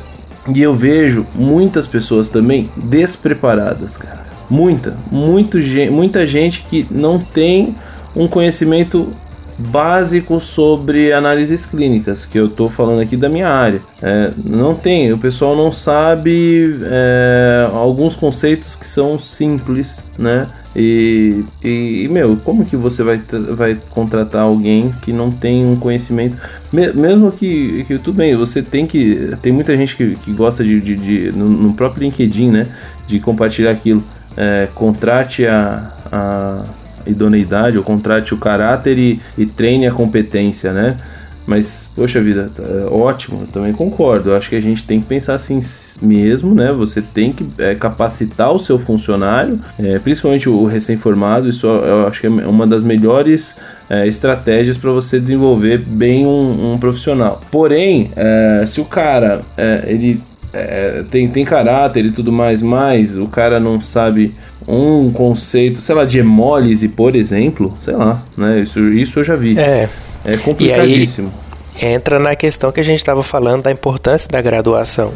e eu vejo muitas pessoas também despreparadas, cara. Muita, muito, muita gente que não tem um conhecimento básico sobre análises clínicas, que eu estou falando aqui da minha área. É, não tem, o pessoal não sabe é, alguns conceitos que são simples, né? E, e, meu, como que você vai, vai contratar alguém que não tem um conhecimento? Mesmo que, que tudo bem, você tem que. Tem muita gente que, que gosta de, de, de no, no, próprio LinkedIn, né? De compartilhar aquilo. É, contrate a, a idoneidade, ou contrate o caráter e, e treine a competência, né? Mas, poxa vida, tá, é ótimo, também concordo. Eu acho que a gente tem que pensar assim mesmo, né? Você tem que é, capacitar o seu funcionário, é, principalmente o recém-formado. Isso eu acho que é uma das melhores é, estratégias para você desenvolver bem um, um profissional. Porém, é, se o cara é, ele é, tem, tem caráter e tudo mais, mas o cara não sabe um conceito, sei lá, de hemólise, por exemplo, sei lá, né? Isso, isso eu já vi. É. É complicadíssimo. E aí entra na questão que a gente estava falando da importância da graduação.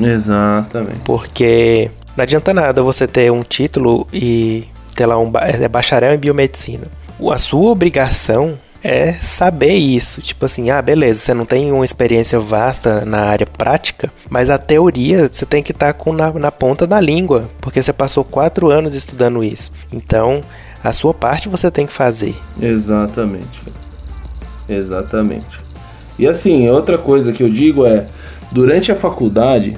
Exatamente. Porque não adianta nada você ter um título e ter lá um é bacharel em biomedicina. A sua obrigação é saber isso. Tipo assim, ah, beleza, você não tem uma experiência vasta na área prática, mas a teoria você tem que estar tá com na, na ponta da língua, porque você passou quatro anos estudando isso. Então, a sua parte você tem que fazer. Exatamente. Exatamente. E assim, outra coisa que eu digo é, durante a faculdade,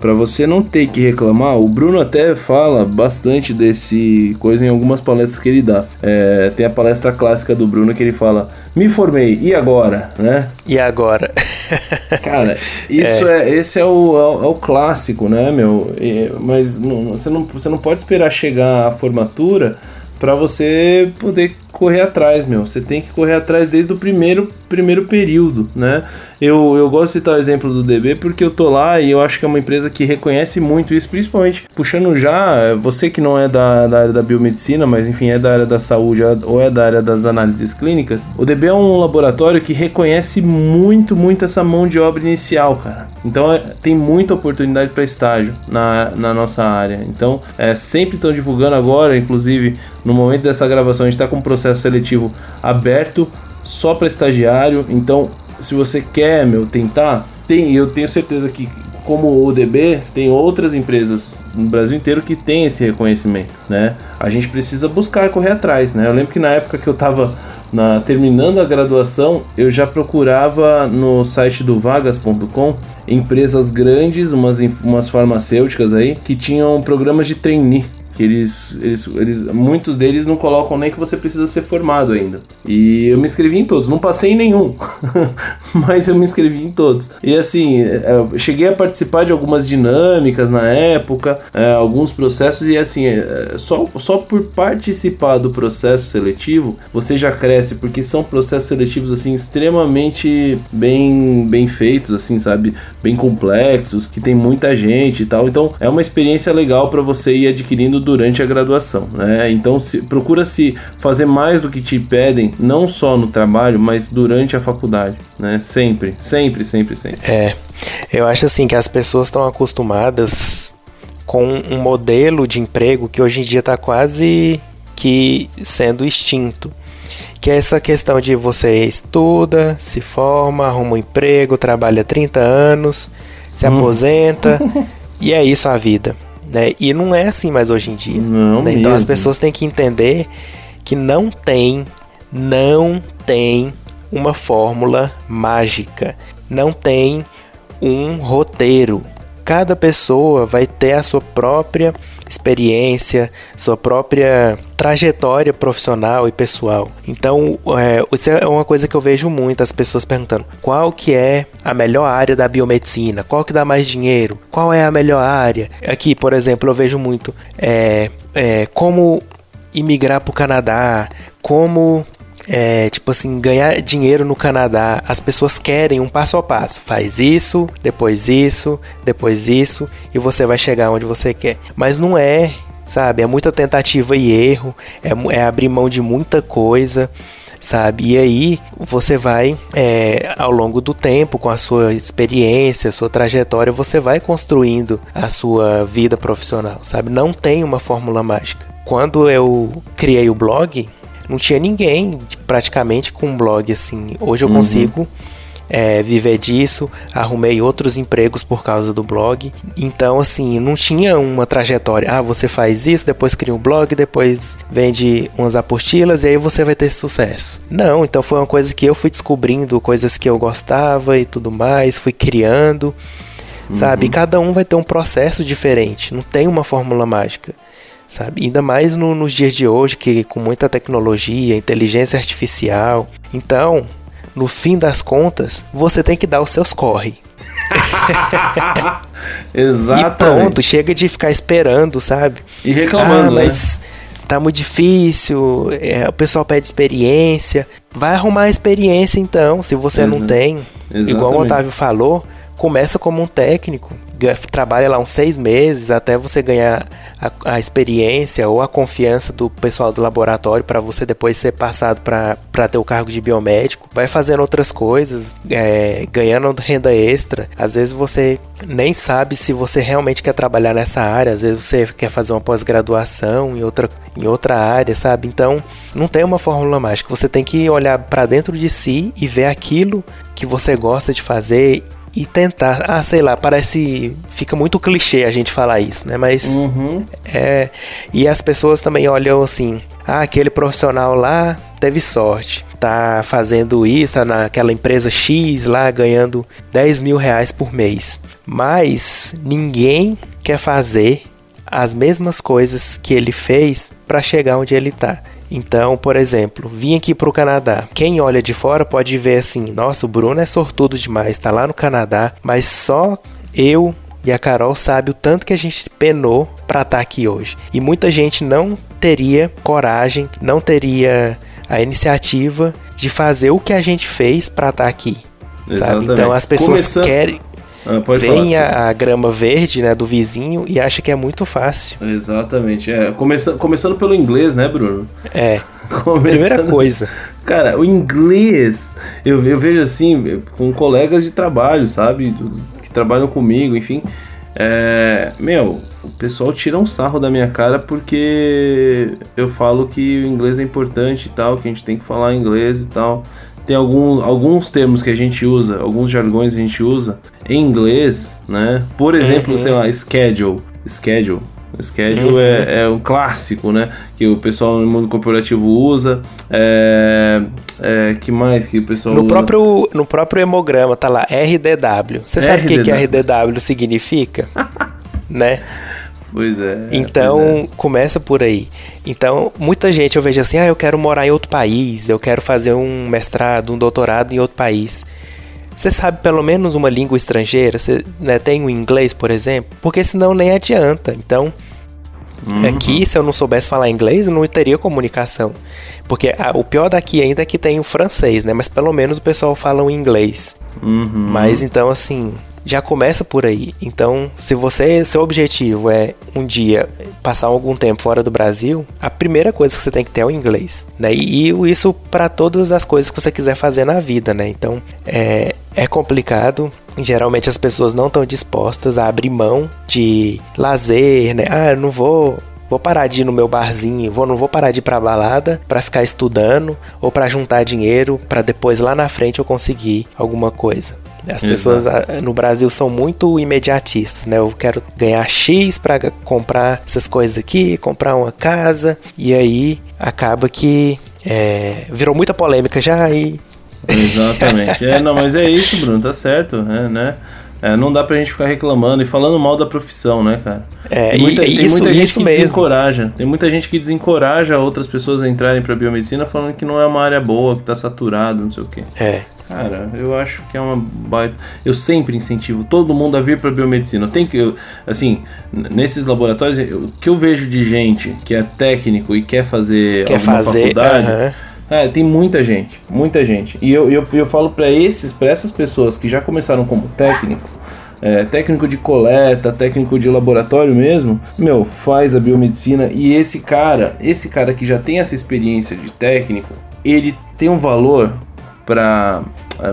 para você não ter que reclamar, o Bruno até fala bastante desse coisa em algumas palestras que ele dá. É, tem a palestra clássica do Bruno que ele fala: Me formei, e agora? Né? E agora? Cara, isso é. é esse é o, é, o é clássico, né, meu? mas não, você, não, você não pode esperar chegar à formatura para você poder correr atrás, meu. Você tem que correr atrás desde o primeiro, primeiro período, né? Eu, eu gosto de citar o exemplo do DB porque eu tô lá e eu acho que é uma empresa que reconhece muito isso, principalmente puxando já, você que não é da, da área da biomedicina, mas enfim, é da área da saúde ou é da área das análises clínicas, o DB é um laboratório que reconhece muito, muito essa mão de obra inicial, cara. Então é, tem muita oportunidade para estágio na, na nossa área. Então, é, sempre estão divulgando agora, inclusive no momento dessa gravação, a gente está com um processo seletivo aberto só para estagiário. Então, se você quer, meu, tentar, tem, eu tenho certeza que como o DB, tem outras empresas no Brasil inteiro que tem esse reconhecimento, né? A gente precisa buscar correr atrás, né? Eu lembro que na época que eu estava na, terminando a graduação, eu já procurava no site do vagas.com empresas grandes, umas, umas farmacêuticas aí, que tinham programas de trainee que eles, eles, eles, muitos deles não colocam nem que você precisa ser formado ainda. E eu me inscrevi em todos, não passei em nenhum, mas eu me inscrevi em todos. E assim, é, cheguei a participar de algumas dinâmicas na época, é, alguns processos, e assim, é, só, só por participar do processo seletivo, você já cresce, porque são processos seletivos assim extremamente bem, bem feitos, assim, sabe? Bem complexos, que tem muita gente e tal. Então é uma experiência legal para você ir adquirindo durante a graduação, né? Então se, procura se fazer mais do que te pedem, não só no trabalho, mas durante a faculdade, né? Sempre, sempre, sempre, sempre. É, eu acho assim que as pessoas estão acostumadas com um modelo de emprego que hoje em dia está quase que sendo extinto. Que é essa questão de você estuda, se forma, arruma um emprego, trabalha 30 anos, se hum. aposenta e é isso a vida. Né? E não é assim mais hoje em dia. Não né? Então as pessoas têm que entender que não tem, não tem uma fórmula mágica, não tem um roteiro. Cada pessoa vai ter a sua própria experiência, sua própria trajetória profissional e pessoal. Então, é, isso é uma coisa que eu vejo muito, as pessoas perguntando qual que é a melhor área da biomedicina, qual que dá mais dinheiro, qual é a melhor área. Aqui, por exemplo, eu vejo muito é, é, como imigrar para o Canadá, como é, tipo assim, ganhar dinheiro no Canadá, as pessoas querem um passo a passo. Faz isso, depois isso, depois isso, e você vai chegar onde você quer. Mas não é, sabe? É muita tentativa e erro, é, é abrir mão de muita coisa sabe? E aí você vai, é, ao longo do tempo, com a sua experiência, sua trajetória, você vai construindo a sua vida profissional, sabe? Não tem uma fórmula mágica. Quando eu criei o blog, não tinha ninguém praticamente com um blog assim. Hoje eu uhum. consigo é, viver disso, arrumei outros empregos por causa do blog. Então, assim, não tinha uma trajetória. Ah, você faz isso, depois cria um blog, depois vende umas apostilas e aí você vai ter sucesso. Não, então foi uma coisa que eu fui descobrindo, coisas que eu gostava e tudo mais, fui criando. Sabe? Uhum. Cada um vai ter um processo diferente, não tem uma fórmula mágica sabe? Ainda mais no, nos dias de hoje, que com muita tecnologia, inteligência artificial. Então, no fim das contas, você tem que dar os seus corre. Exatamente. E pronto, chega de ficar esperando, sabe? E reclamando, ah, mas né? tá muito difícil, é, o pessoal pede experiência. Vai arrumar experiência então, se você uhum. não tem. Exatamente. Igual o Otávio falou, começa como um técnico trabalha lá uns seis meses até você ganhar a, a experiência ou a confiança do pessoal do laboratório para você depois ser passado para ter o cargo de biomédico. Vai fazendo outras coisas, é, ganhando renda extra. Às vezes você nem sabe se você realmente quer trabalhar nessa área, às vezes você quer fazer uma pós-graduação em outra, em outra área, sabe? Então não tem uma fórmula mágica. Você tem que olhar para dentro de si e ver aquilo que você gosta de fazer e tentar. Ah, sei lá, parece. Fica muito clichê a gente falar isso, né? Mas. Uhum. É. E as pessoas também olham assim. Ah, aquele profissional lá teve sorte. Tá fazendo isso tá naquela empresa X lá ganhando 10 mil reais por mês. Mas ninguém quer fazer as mesmas coisas que ele fez para chegar onde ele está. Então, por exemplo, vim aqui para o Canadá. Quem olha de fora pode ver assim: nossa, o Bruno é sortudo demais, está lá no Canadá, mas só eu e a Carol sabe o tanto que a gente penou para estar tá aqui hoje. E muita gente não teria coragem, não teria a iniciativa de fazer o que a gente fez para estar tá aqui. Sabe? Então as pessoas Começando... querem ah, Vem a, a, grama verde né, do vizinho e acha que é muito fácil. Exatamente. É, começa, começando pelo inglês, né, Bruno? É. Começando... Primeira coisa. Cara, o inglês, eu, eu vejo assim, com colegas de trabalho, sabe? Que trabalham comigo, enfim. É, meu, o pessoal tira um sarro da minha cara porque eu falo que o inglês é importante e tal, que a gente tem que falar inglês e tal tem algum, alguns termos que a gente usa, alguns jargões que a gente usa em inglês, né? Por exemplo, uhum. sei lá, schedule. Schedule. Schedule uhum. é, é, um clássico, né? Que o pessoal no mundo corporativo usa. É, é, que mais que o pessoal no usa? Próprio, no próprio hemograma tá lá RDW. Você sabe o que, que RDW significa? né? Pois é. Então, pois é. começa por aí. Então, muita gente eu vejo assim, ah, eu quero morar em outro país, eu quero fazer um mestrado, um doutorado em outro país. Você sabe pelo menos uma língua estrangeira? Você né, tem o inglês, por exemplo? Porque senão nem adianta. Então, Uhum. aqui, se eu não soubesse falar inglês, não teria comunicação. Porque ah, o pior daqui ainda é que tem o francês, né? Mas pelo menos o pessoal fala o inglês. Uhum. Mas então, assim, já começa por aí. Então, se você, seu objetivo é um dia passar algum tempo fora do Brasil, a primeira coisa que você tem que ter é o inglês, né? E isso para todas as coisas que você quiser fazer na vida, né? Então, é, é complicado. Geralmente as pessoas não estão dispostas a abrir mão de lazer, né? Ah, eu não vou vou parar de ir no meu barzinho, vou, não vou parar de ir pra balada para ficar estudando ou para juntar dinheiro para depois lá na frente eu conseguir alguma coisa. As Exato. pessoas ah, no Brasil são muito imediatistas, né? Eu quero ganhar X para comprar essas coisas aqui, comprar uma casa e aí acaba que é, virou muita polêmica já e Exatamente. É, não, mas é isso, Bruno, tá certo, é, né? É, não dá pra gente ficar reclamando e falando mal da profissão, né, cara? É, tem muita, e- tem isso- muita gente que mesmo. desencoraja. Tem muita gente que desencoraja outras pessoas a entrarem pra biomedicina falando que não é uma área boa, que tá saturado, não sei o quê. é, Cara, eu acho que é uma baita. Eu sempre incentivo todo mundo a vir para biomedicina. Tem que, eu- assim, nesses laboratórios, o que eu vejo de gente que é técnico e quer fazer quer alguma fazer, faculdade, é, tem muita gente, muita gente. E eu, eu, eu falo para esses, para essas pessoas que já começaram como técnico, é, técnico de coleta, técnico de laboratório mesmo, meu, faz a biomedicina e esse cara, esse cara que já tem essa experiência de técnico, ele tem um valor para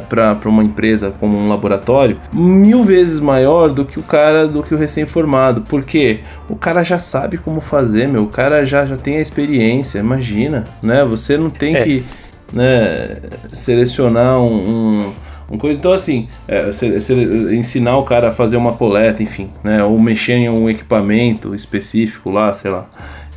para uma empresa como um laboratório mil vezes maior do que o cara do que o recém-formado. Porque o cara já sabe como fazer meu. O cara já já tem a experiência imagina né? Você não tem É. que né selecionar um, um um coisa. Então assim é, se- se- ensinar o cara a fazer uma coleta enfim né? Ou mexer em um equipamento específico lá sei lá.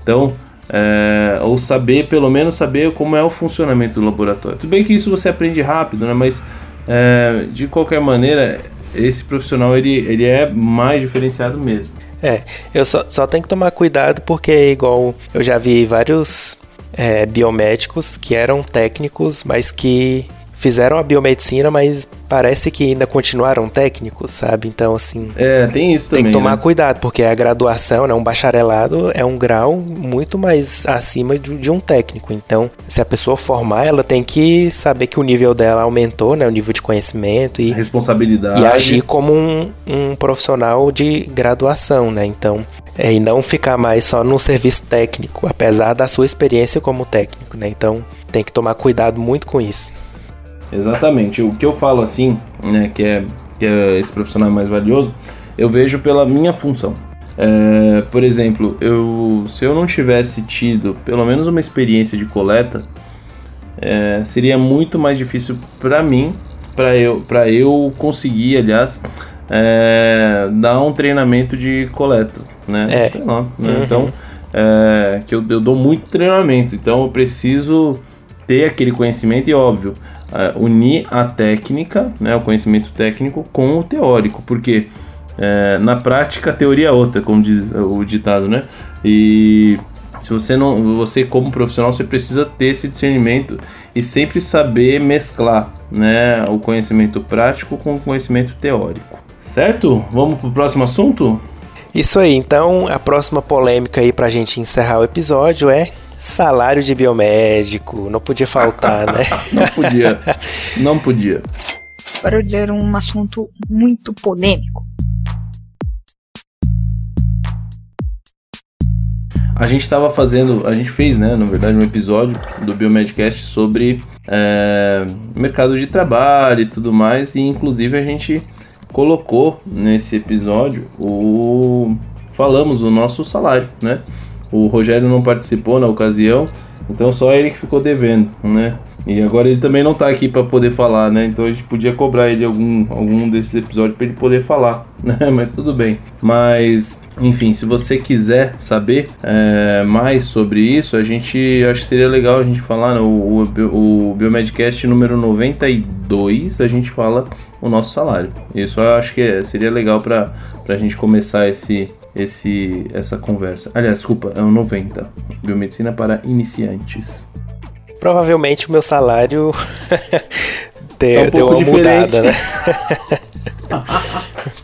Então é, ou saber, pelo menos saber como é o funcionamento do laboratório. Tudo bem que isso você aprende rápido, né? Mas é, de qualquer maneira, esse profissional ele, ele é mais diferenciado mesmo. É, eu só, só tenho que tomar cuidado porque, igual eu já vi vários é, biomédicos que eram técnicos, mas que fizeram a biomedicina, mas parece que ainda continuaram técnicos, sabe? Então, assim, É, tem isso tem também. que tomar né? cuidado, porque a graduação, né, um bacharelado é um grau muito mais acima de, de um técnico. Então, se a pessoa formar, ela tem que saber que o nível dela aumentou, né, o nível de conhecimento e Responsabilidade. e agir como um, um profissional de graduação, né? Então, é, e não ficar mais só no serviço técnico, apesar da sua experiência como técnico, né? Então, tem que tomar cuidado muito com isso. Exatamente. O que eu falo assim, né, que é, que é esse profissional mais valioso, eu vejo pela minha função. É, por exemplo, eu, se eu não tivesse tido pelo menos uma experiência de coleta, é, seria muito mais difícil para mim, para eu, para eu conseguir, aliás, é, dar um treinamento de coleta, né? É. Lá, né? Uhum. Então, é, que eu, eu dou muito treinamento, então eu preciso ter aquele conhecimento e óbvio é, unir a técnica, né, o conhecimento técnico com o teórico, porque é, na prática a teoria é outra, como diz o ditado, né? E se você não, você como profissional você precisa ter esse discernimento e sempre saber mesclar, né, o conhecimento prático com o conhecimento teórico. Certo? Vamos pro próximo assunto? Isso aí, então, a próxima polêmica aí pra gente encerrar o episódio é salário de biomédico. Não podia faltar, né? Não podia. Não podia. Para eu dizer um assunto muito polêmico. A gente estava fazendo, a gente fez, né, na verdade, um episódio do Biomedcast sobre é, mercado de trabalho e tudo mais, e inclusive a gente colocou nesse episódio o falamos do nosso salário, né? O Rogério não participou na ocasião, então só ele que ficou devendo, né? E agora ele também não tá aqui para poder falar, né? Então a gente podia cobrar ele algum algum desses episódios para ele poder falar, né? Mas tudo bem. Mas enfim, se você quiser saber é, mais sobre isso, a gente acho que seria legal a gente falar no o, o, o Biomedcast número 92, a gente fala o nosso salário. Isso eu acho que é, seria legal para a gente começar esse, esse, essa conversa. Aliás, desculpa, é o 90. Biomedicina para iniciantes. Provavelmente o meu salário deu, É um deu uma diferente. mudada, né?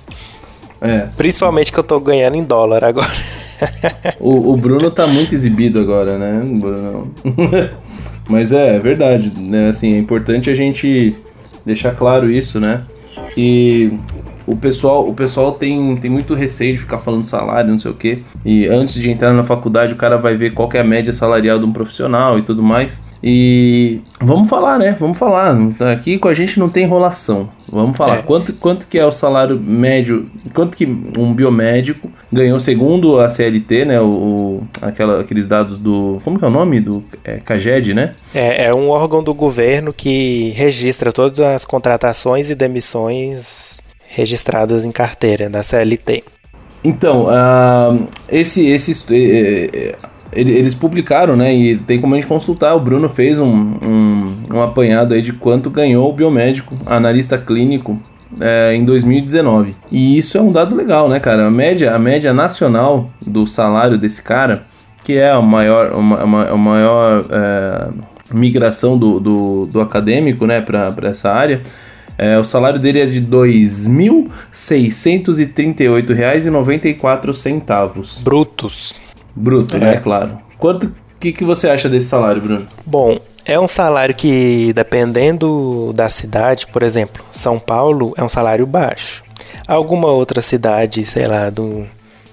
É, Principalmente que eu tô ganhando em dólar agora. o, o Bruno tá muito exibido agora, né, Bruno? Mas é, é verdade, né? Assim, é importante a gente deixar claro isso, né? Que o pessoal, o pessoal tem, tem muito receio de ficar falando salário, não sei o quê. E antes de entrar na faculdade, o cara vai ver qual é a média salarial de um profissional e tudo mais. E vamos falar, né? Vamos falar. Aqui com a gente não tem enrolação. Vamos falar. É. Quanto, quanto que é o salário médio? Quanto que um biomédico ganhou segundo a CLT, né? O, aquela, aqueles dados do. Como que é o nome? Do é, CAGED, né? É, é um órgão do governo que registra todas as contratações e demissões registradas em carteira da CLT. Então, ah, esse, esse, eh, ele- eles publicaram, né? E tem como a gente consultar. O Bruno fez um, um, um apanhado aí de quanto ganhou o biomédico, analista clínico, eh, em 2019. E isso é um dado legal, né, cara? A média, a média nacional do salário desse cara, que é a maior, a maior eh, migração do, do, do acadêmico, né, para essa área. É, o salário dele é de R$ 2.638,94 Brutos. Bruto, né? Claro. Quanto que, que você acha desse salário, Bruno? Bom, é um salário que, dependendo da cidade, por exemplo, São Paulo é um salário baixo. Alguma outra cidade, sei lá, do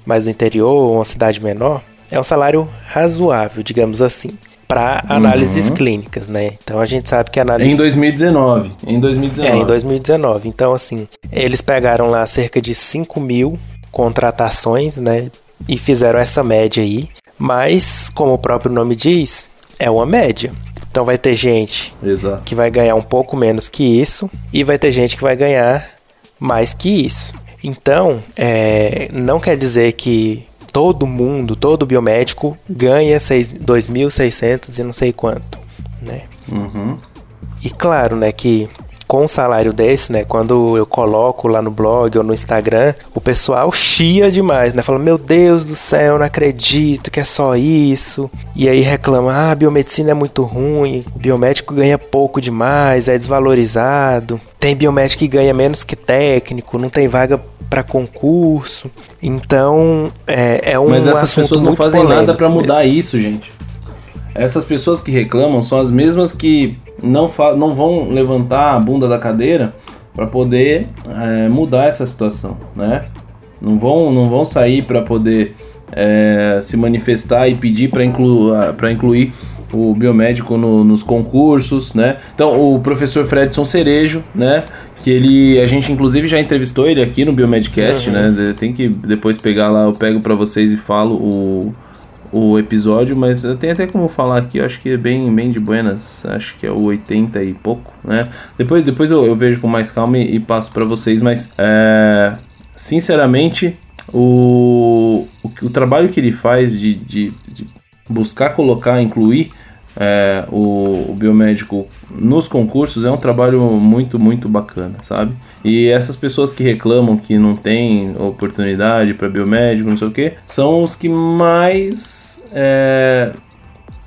mais do interior, ou uma cidade menor, é um salário razoável, digamos assim, para análises clínicas, né? Então a gente sabe que análise Em 2019. Em É, 2019. em 2019. Então, assim, eles pegaram lá cerca de 5 mil contratações, né? E fizeram essa média aí. Mas, como o próprio nome diz, é uma média. Então vai ter gente Exato. que vai ganhar um pouco menos que isso. E vai ter gente que vai ganhar mais que isso. Então, é, não quer dizer que todo mundo, todo biomédico ganha seis- 2.600 e não sei quanto, né? Uhum. E claro, né, que com um salário desse, né, quando eu coloco lá no blog ou no Instagram, o pessoal chia demais, né? Fala, meu Deus do céu, não acredito que é só isso. E aí reclama, ah, a biomedicina é muito ruim, o biomédico ganha pouco demais, é desvalorizado. Tem biomédico que ganha menos que técnico, não tem vaga para concurso. Então, é, é um Mas essas assunto pessoas não fazem nada polêmico pra mesmo. mudar isso, gente. Essas pessoas que reclamam são as mesmas que não, não vão levantar a bunda da cadeira pra poder é, mudar essa situação, né? Não vão, não vão sair pra poder é, se manifestar e pedir para inclu incluir o biomédico no- nos concursos, né? Então o professor Fredson Cerejo, né? Que ele, a gente inclusive já entrevistou ele aqui no Biomedcast, Uhum. né? Tem que depois pegar lá, eu pego pra vocês e falo o, o episódio, mas tenho até como falar aqui, acho que é bem, bem de buenas, acho que é o 80 e pouco, né? Depois, depois eu, eu vejo com mais calma e, e passo pra vocês, mas é, sinceramente o, o, o trabalho que ele faz de, de, de buscar colocar, incluir é, o, o biomédico nos concursos é um trabalho muito, muito bacana, sabe? E essas pessoas que reclamam que não tem oportunidade para biomédico, não sei o que, são os que mais é,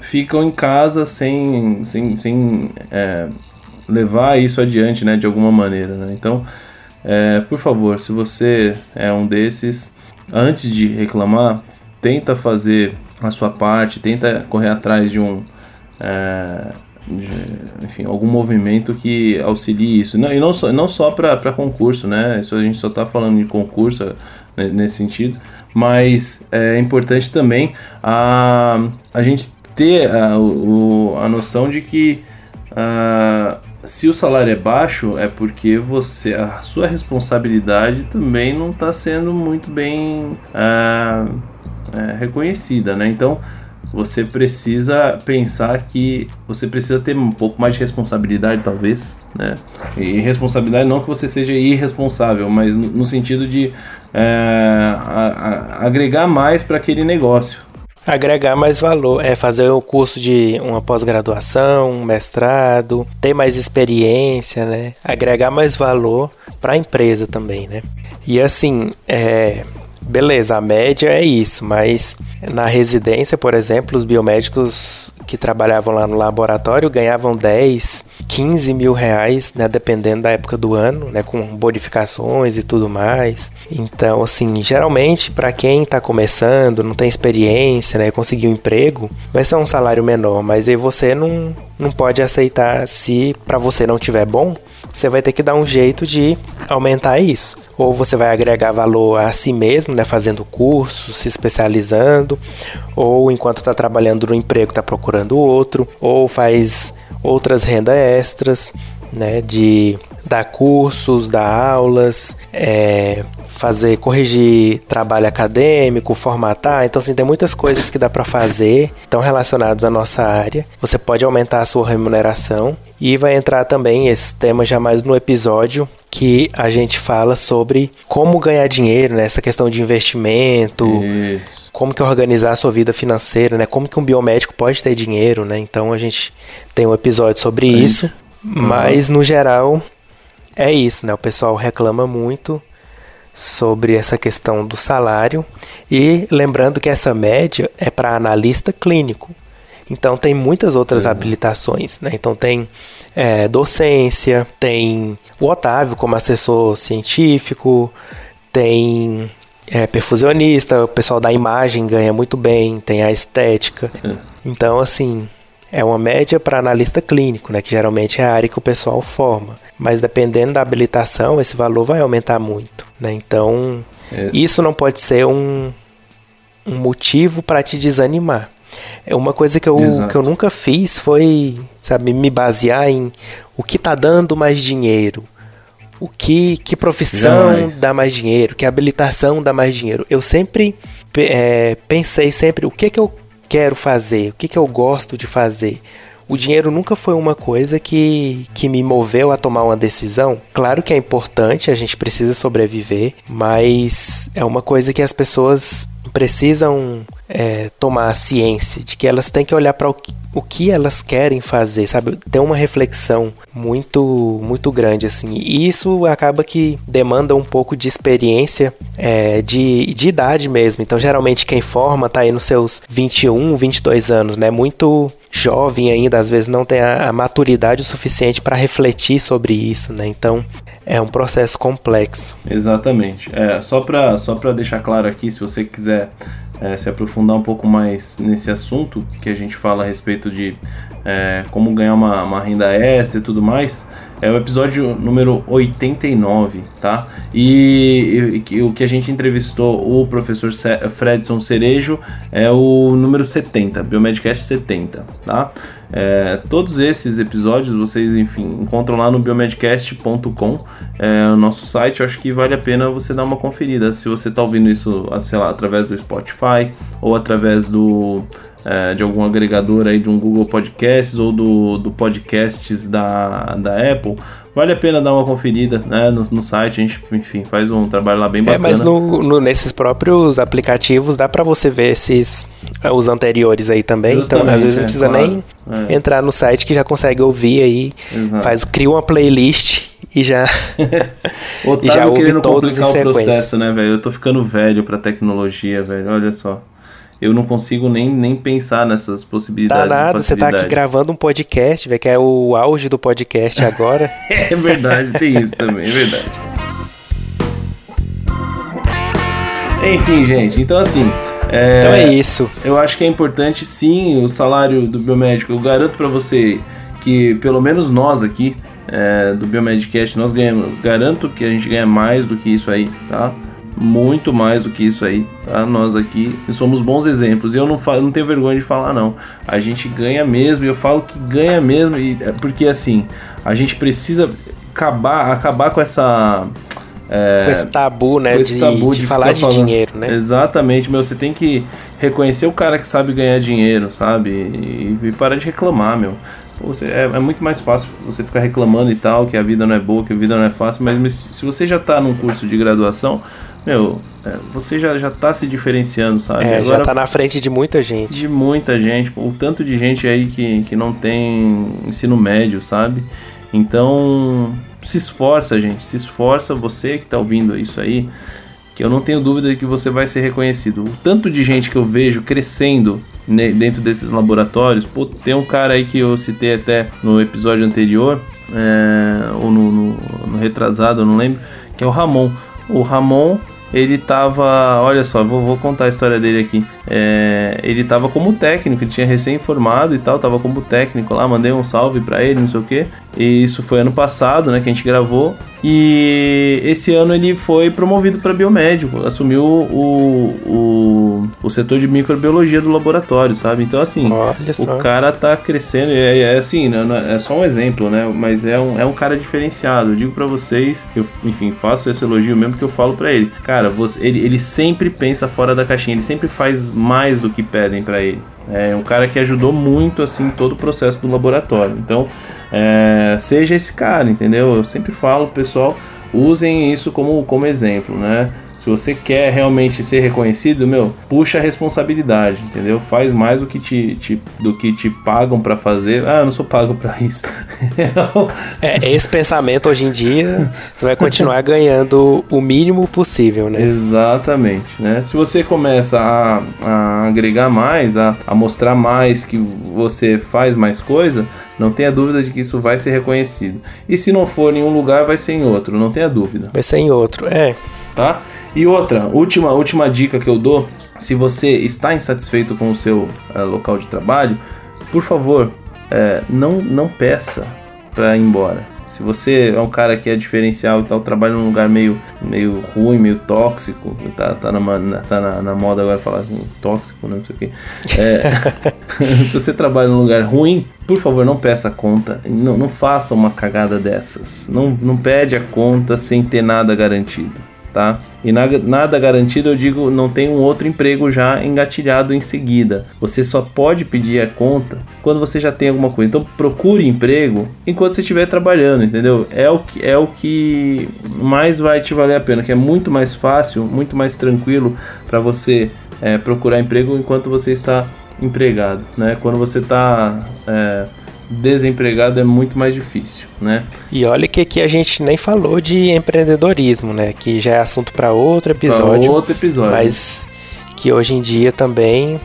ficam em casa sem, sem, sem é, levar isso adiante, né, de alguma maneira, né? Então, é, por favor, se você é um desses, antes de reclamar, tenta fazer a sua parte, tenta correr atrás de um é, de, enfim, algum movimento que auxilie isso. Não, e não só, não só para concurso, né? Isso a gente só está falando de concurso né, nesse sentido, mas é importante também a, a gente ter a, o, a noção de que ah, se o salário é baixo, é porque você a sua responsabilidade também não está sendo muito bem ah, é, reconhecida, né? Então você precisa pensar que você precisa ter um pouco mais de responsabilidade, talvez, né? E responsabilidade não que você seja irresponsável, mas no, no sentido de é, a, a, agregar mais para aquele negócio. Agregar mais valor, é fazer o curso de uma pós-graduação, um mestrado, ter mais experiência, né? Agregar mais valor para a empresa também, né? E assim, é, beleza, a média é isso, mas na residência, por exemplo, os biomédicos que trabalhavam lá no laboratório ganhavam 10, 15 mil reais, né, dependendo da época do ano, né, com bonificações e tudo mais. Então, assim, geralmente para quem está começando, não tem experiência, né, conseguir um emprego, vai ser um salário menor, mas aí você não, não pode aceitar se para você não tiver bom, você vai ter que dar um jeito de aumentar isso. Ou você vai agregar valor a si mesmo, né, fazendo curso, se especializando, ou enquanto está trabalhando no emprego está procurando outro, ou faz outras rendas extras, né, de dar cursos, dar aulas, é, fazer, corrigir trabalho acadêmico, formatar. Então, assim, tem muitas coisas que dá para fazer, estão relacionadas à nossa área. Você pode aumentar a sua remuneração e vai entrar também esse tema já mais no episódio que a gente fala sobre como ganhar dinheiro, né? Essa questão de investimento, como que organizar a sua vida financeira, né? Como que um biomédico pode ter dinheiro, né? Então a gente tem um episódio sobre isso, isso. mas no geral é isso, né? O pessoal reclama muito sobre essa questão do salário e lembrando que essa média é para analista clínico. Então tem muitas outras uhum. habilitações, né? Então tem é, docência, tem o Otávio como assessor científico, tem é, perfusionista, o pessoal da imagem ganha muito bem, tem a estética. Uhum. Então assim é uma média para analista clínico, né? Que geralmente é a área que o pessoal forma mas dependendo da habilitação, esse valor vai aumentar muito. Né? Então, é. isso não pode ser um, um motivo para te desanimar. É uma coisa que eu, que eu nunca fiz foi, sabe, me basear em o que está dando mais dinheiro, o que, que profissão Jamais. dá mais dinheiro, que habilitação dá mais dinheiro. Eu sempre é, pensei sempre o que, que eu quero fazer, o que, que eu gosto de fazer o dinheiro nunca foi uma coisa que, que me moveu a tomar uma decisão. Claro que é importante, a gente precisa sobreviver, mas é uma coisa que as pessoas precisam é, tomar a ciência de que elas têm que olhar para o, o que elas querem fazer, sabe? Ter uma reflexão muito, muito grande, assim. E isso acaba que demanda um pouco de experiência, é, de, de idade mesmo. Então, geralmente, quem forma tá aí nos seus 21, 22 anos, né? Muito jovem ainda, às vezes não tem a, a maturidade o suficiente para refletir sobre isso, né? Então, é um processo complexo. Exatamente. É, só para só deixar claro aqui, se você quiser é, se aprofundar um pouco mais nesse assunto, que a gente fala a respeito de é, como ganhar uma, uma renda extra e tudo mais, é o episódio número 89, tá? E, e, e, o que a gente entrevistou o professor Fredson Cerejo é o número 70, Biomedcast 70, tá? É, todos esses episódios vocês, enfim, encontram lá no biomedcast.com, é, o nosso site. Eu acho que vale a pena você dar uma conferida. Se você está ouvindo isso, sei lá, através do Spotify ou através do é, de algum agregador aí de um Google Podcasts ou do, do podcasts da, da Apple, vale a pena dar uma conferida né, no, no site. A gente, enfim, faz um trabalho lá bem bacana. É, mas no, no nesses próprios aplicativos dá para você ver esses os anteriores aí também. Justamente, então, às vezes não é, precisa claro. nem é. entrar no site que já consegue ouvir aí. Exato. Faz, cria uma playlist e já e já ouve todos em sequência. o processo, né, velho? Eu tô ficando velho pra tecnologia, velho. Olha só eu não consigo nem, nem pensar nessas possibilidades. Tá nada, você tá aqui gravando um podcast, velho, que é o auge do podcast agora. é verdade, tem isso também, é verdade. Enfim, gente, então assim. É, então é isso. Eu acho que é importante sim o salário do biomédico. Eu garanto para você que pelo menos nós aqui é, do Biomedcast nós ganhamos. Garanto que a gente ganha mais do que isso aí, tá? Muito mais do que isso aí, tá? Nós aqui somos bons exemplos e eu não, falo, não tenho vergonha de falar não. A gente ganha mesmo e eu falo que ganha mesmo e é porque assim a gente precisa acabar acabar com essa é, Com esse tabu, né? esse de, tabu de de falar de falando. dinheiro, né? Exatamente, meu. Você tem que reconhecer o cara que sabe ganhar dinheiro, sabe? E, e parar de reclamar, meu. Você- é, é muito mais fácil você ficar reclamando e tal, que a vida não é boa, que a vida não é fácil, mas, mas se você já tá num curso de graduação, meu, é, você já, já tá se diferenciando, sabe? É, já Agora, tá na frente de muita gente. de muita gente, o tanto de gente aí que, que não tem ensino médio, sabe? Então, se esforça, gente, se esforça, você que tá ouvindo isso aí, que eu não tenho dúvida de que você vai ser reconhecido. O tanto de gente que eu vejo crescendo ne- dentro desses laboratórios, pô, tem um cara aí que eu citei até no episódio anterior, é, ou no, no, no retrasado, eu não lembro, que é o Ramon. O Ramon, ele tava, olha só, vou, vou contar a história dele aqui. É, ele tava como técnico, ele tinha recém-formado e tal, tava como técnico lá, mandei um salve pra ele, não sei o que. E isso foi ano passado, né, que a gente gravou. E esse ano ele foi promovido para biomédico, assumiu o, o, o setor de microbiologia do laboratório, sabe? Então, assim, o cara tá crescendo, é, é assim, né, é é só um exemplo, né? Mas é um, é um cara diferenciado. Eu digo pra vocês, eu, enfim, faço esse elogio mesmo que eu falo pra ele. Cara, você, ele, ele sempre pensa fora da caixinha, ele sempre faz mais do que pedem pra ele. É um cara que ajudou muito, assim, todo o processo do laboratório. Então, é, seja esse cara, entendeu? Eu sempre falo, pessoal, usem isso como, como exemplo, né? Se você quer realmente ser reconhecido, meu, puxa a responsabilidade, entendeu? Faz mais do que te, te- do que te pagam pra fazer. Ah, eu não sou pago pra isso. É, esse pensamento hoje em dia, você vai continuar ganhando o mínimo possível, né? Exatamente, né? Se você começa a, a agregar mais, a, a mostrar mais que você faz mais coisa, não tenha dúvida de que isso vai ser reconhecido. E se não for em um lugar, vai ser em outro, não tenha dúvida. Vai ser em outro. É, tá? E outra, última, última dica que eu dou, se você está insatisfeito com o seu eh, local de trabalho, por favor, eh, não, não peça para ir embora. Se você é um cara que é diferencial e tal, trabalha num lugar meio, meio ruim, meio tóxico, tá, tá, na, tá na, na moda agora falar assim, tóxico, né, não sei o que. se você trabalha num lugar ruim, por favor, não peça conta, não, não faça uma cagada dessas. Não, não pede a conta sem ter nada garantido tá? E na- nada garantido, eu digo, não tem um outro emprego já engatilhado em seguida. Você só pode pedir a conta quando você já tem alguma coisa. Então procure emprego enquanto você estiver trabalhando, entendeu? É o que é o que mais vai te valer a pena, que é muito mais fácil, muito mais tranquilo para você é, procurar emprego enquanto você está empregado, né? Quando você está é, desempregado é muito mais difícil, né? e olha que aqui a gente nem falou de empreendedorismo, né? Que já é assunto para outro Pra episódio, outro episódio. mas que hoje em dia também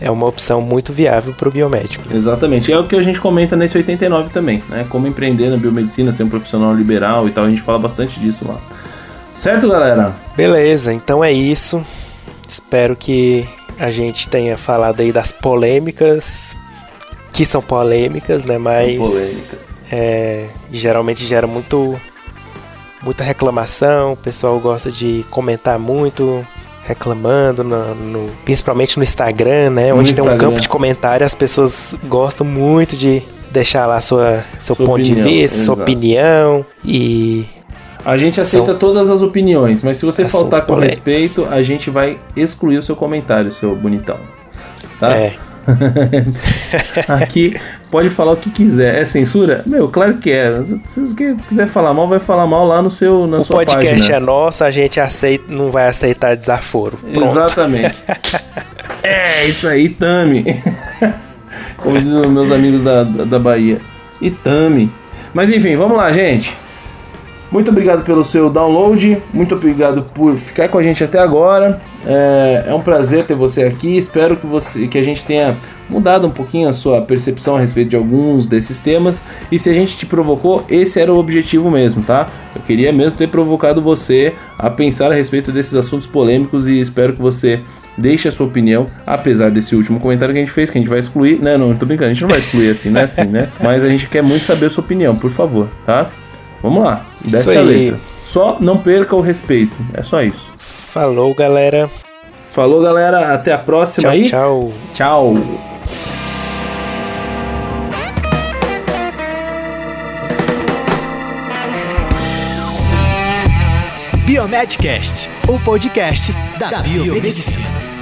é uma opção muito viável para o biomédico. Exatamente. É o que a gente comenta nesse 89 também, né? Como empreender na biomedicina, ser um profissional liberal e tal. A gente fala bastante disso lá. Certo, galera? Beleza, então é isso. Espero que a gente tenha falado aí das polêmicas, que são polêmicas, né? Mas polêmicas. é, geralmente gera muito muita reclamação. O pessoal gosta de comentar muito, reclamando, no, no- principalmente no Instagram, né? No Onde tem um Instagram. campo de comentário, as pessoas gostam muito de deixar lá sua, seu Sua ponto opinião, de vista, sua exato. opinião e A gente aceita todas as opiniões, mas se você faltar com polêmicos. respeito, a gente vai excluir o seu comentário, seu bonitão. Tá? é, Aqui pode falar o que quiser. É censura? Meu, claro que é. Se você quiser falar mal, vai falar mal lá no seu, na o sua podcast página. é nosso, a gente aceita, não vai aceitar desaforo. Pronto. Exatamente. é, isso aí, Tami. Como dizem os meus amigos da, da, da Bahia. E Tami. Mas enfim, vamos lá, gente. Muito obrigado pelo seu download. Muito obrigado por ficar com a gente até agora. É, é um prazer ter você aqui. Espero que, você, que a gente tenha mudado um pouquinho a sua percepção a respeito de alguns desses temas. E se a gente te provocou, esse era o objetivo mesmo, tá? Eu queria mesmo ter provocado você a pensar a respeito desses assuntos polêmicos e espero que você deixe a sua opinião, apesar desse último comentário que a gente fez, que a gente vai excluir. Não, não, tô brincando, a gente não vai excluir assim, não é assim, né? Mas a gente quer muito saber a sua opinião, por favor, tá? Vamos lá, Isso desce a aí. letra. Só não perca o respeito, é só isso. Falou, galera. Falou, galera, até a próxima Tchau, aí. tchau. Tchau. Biomedcast, o podcast da biomedicina.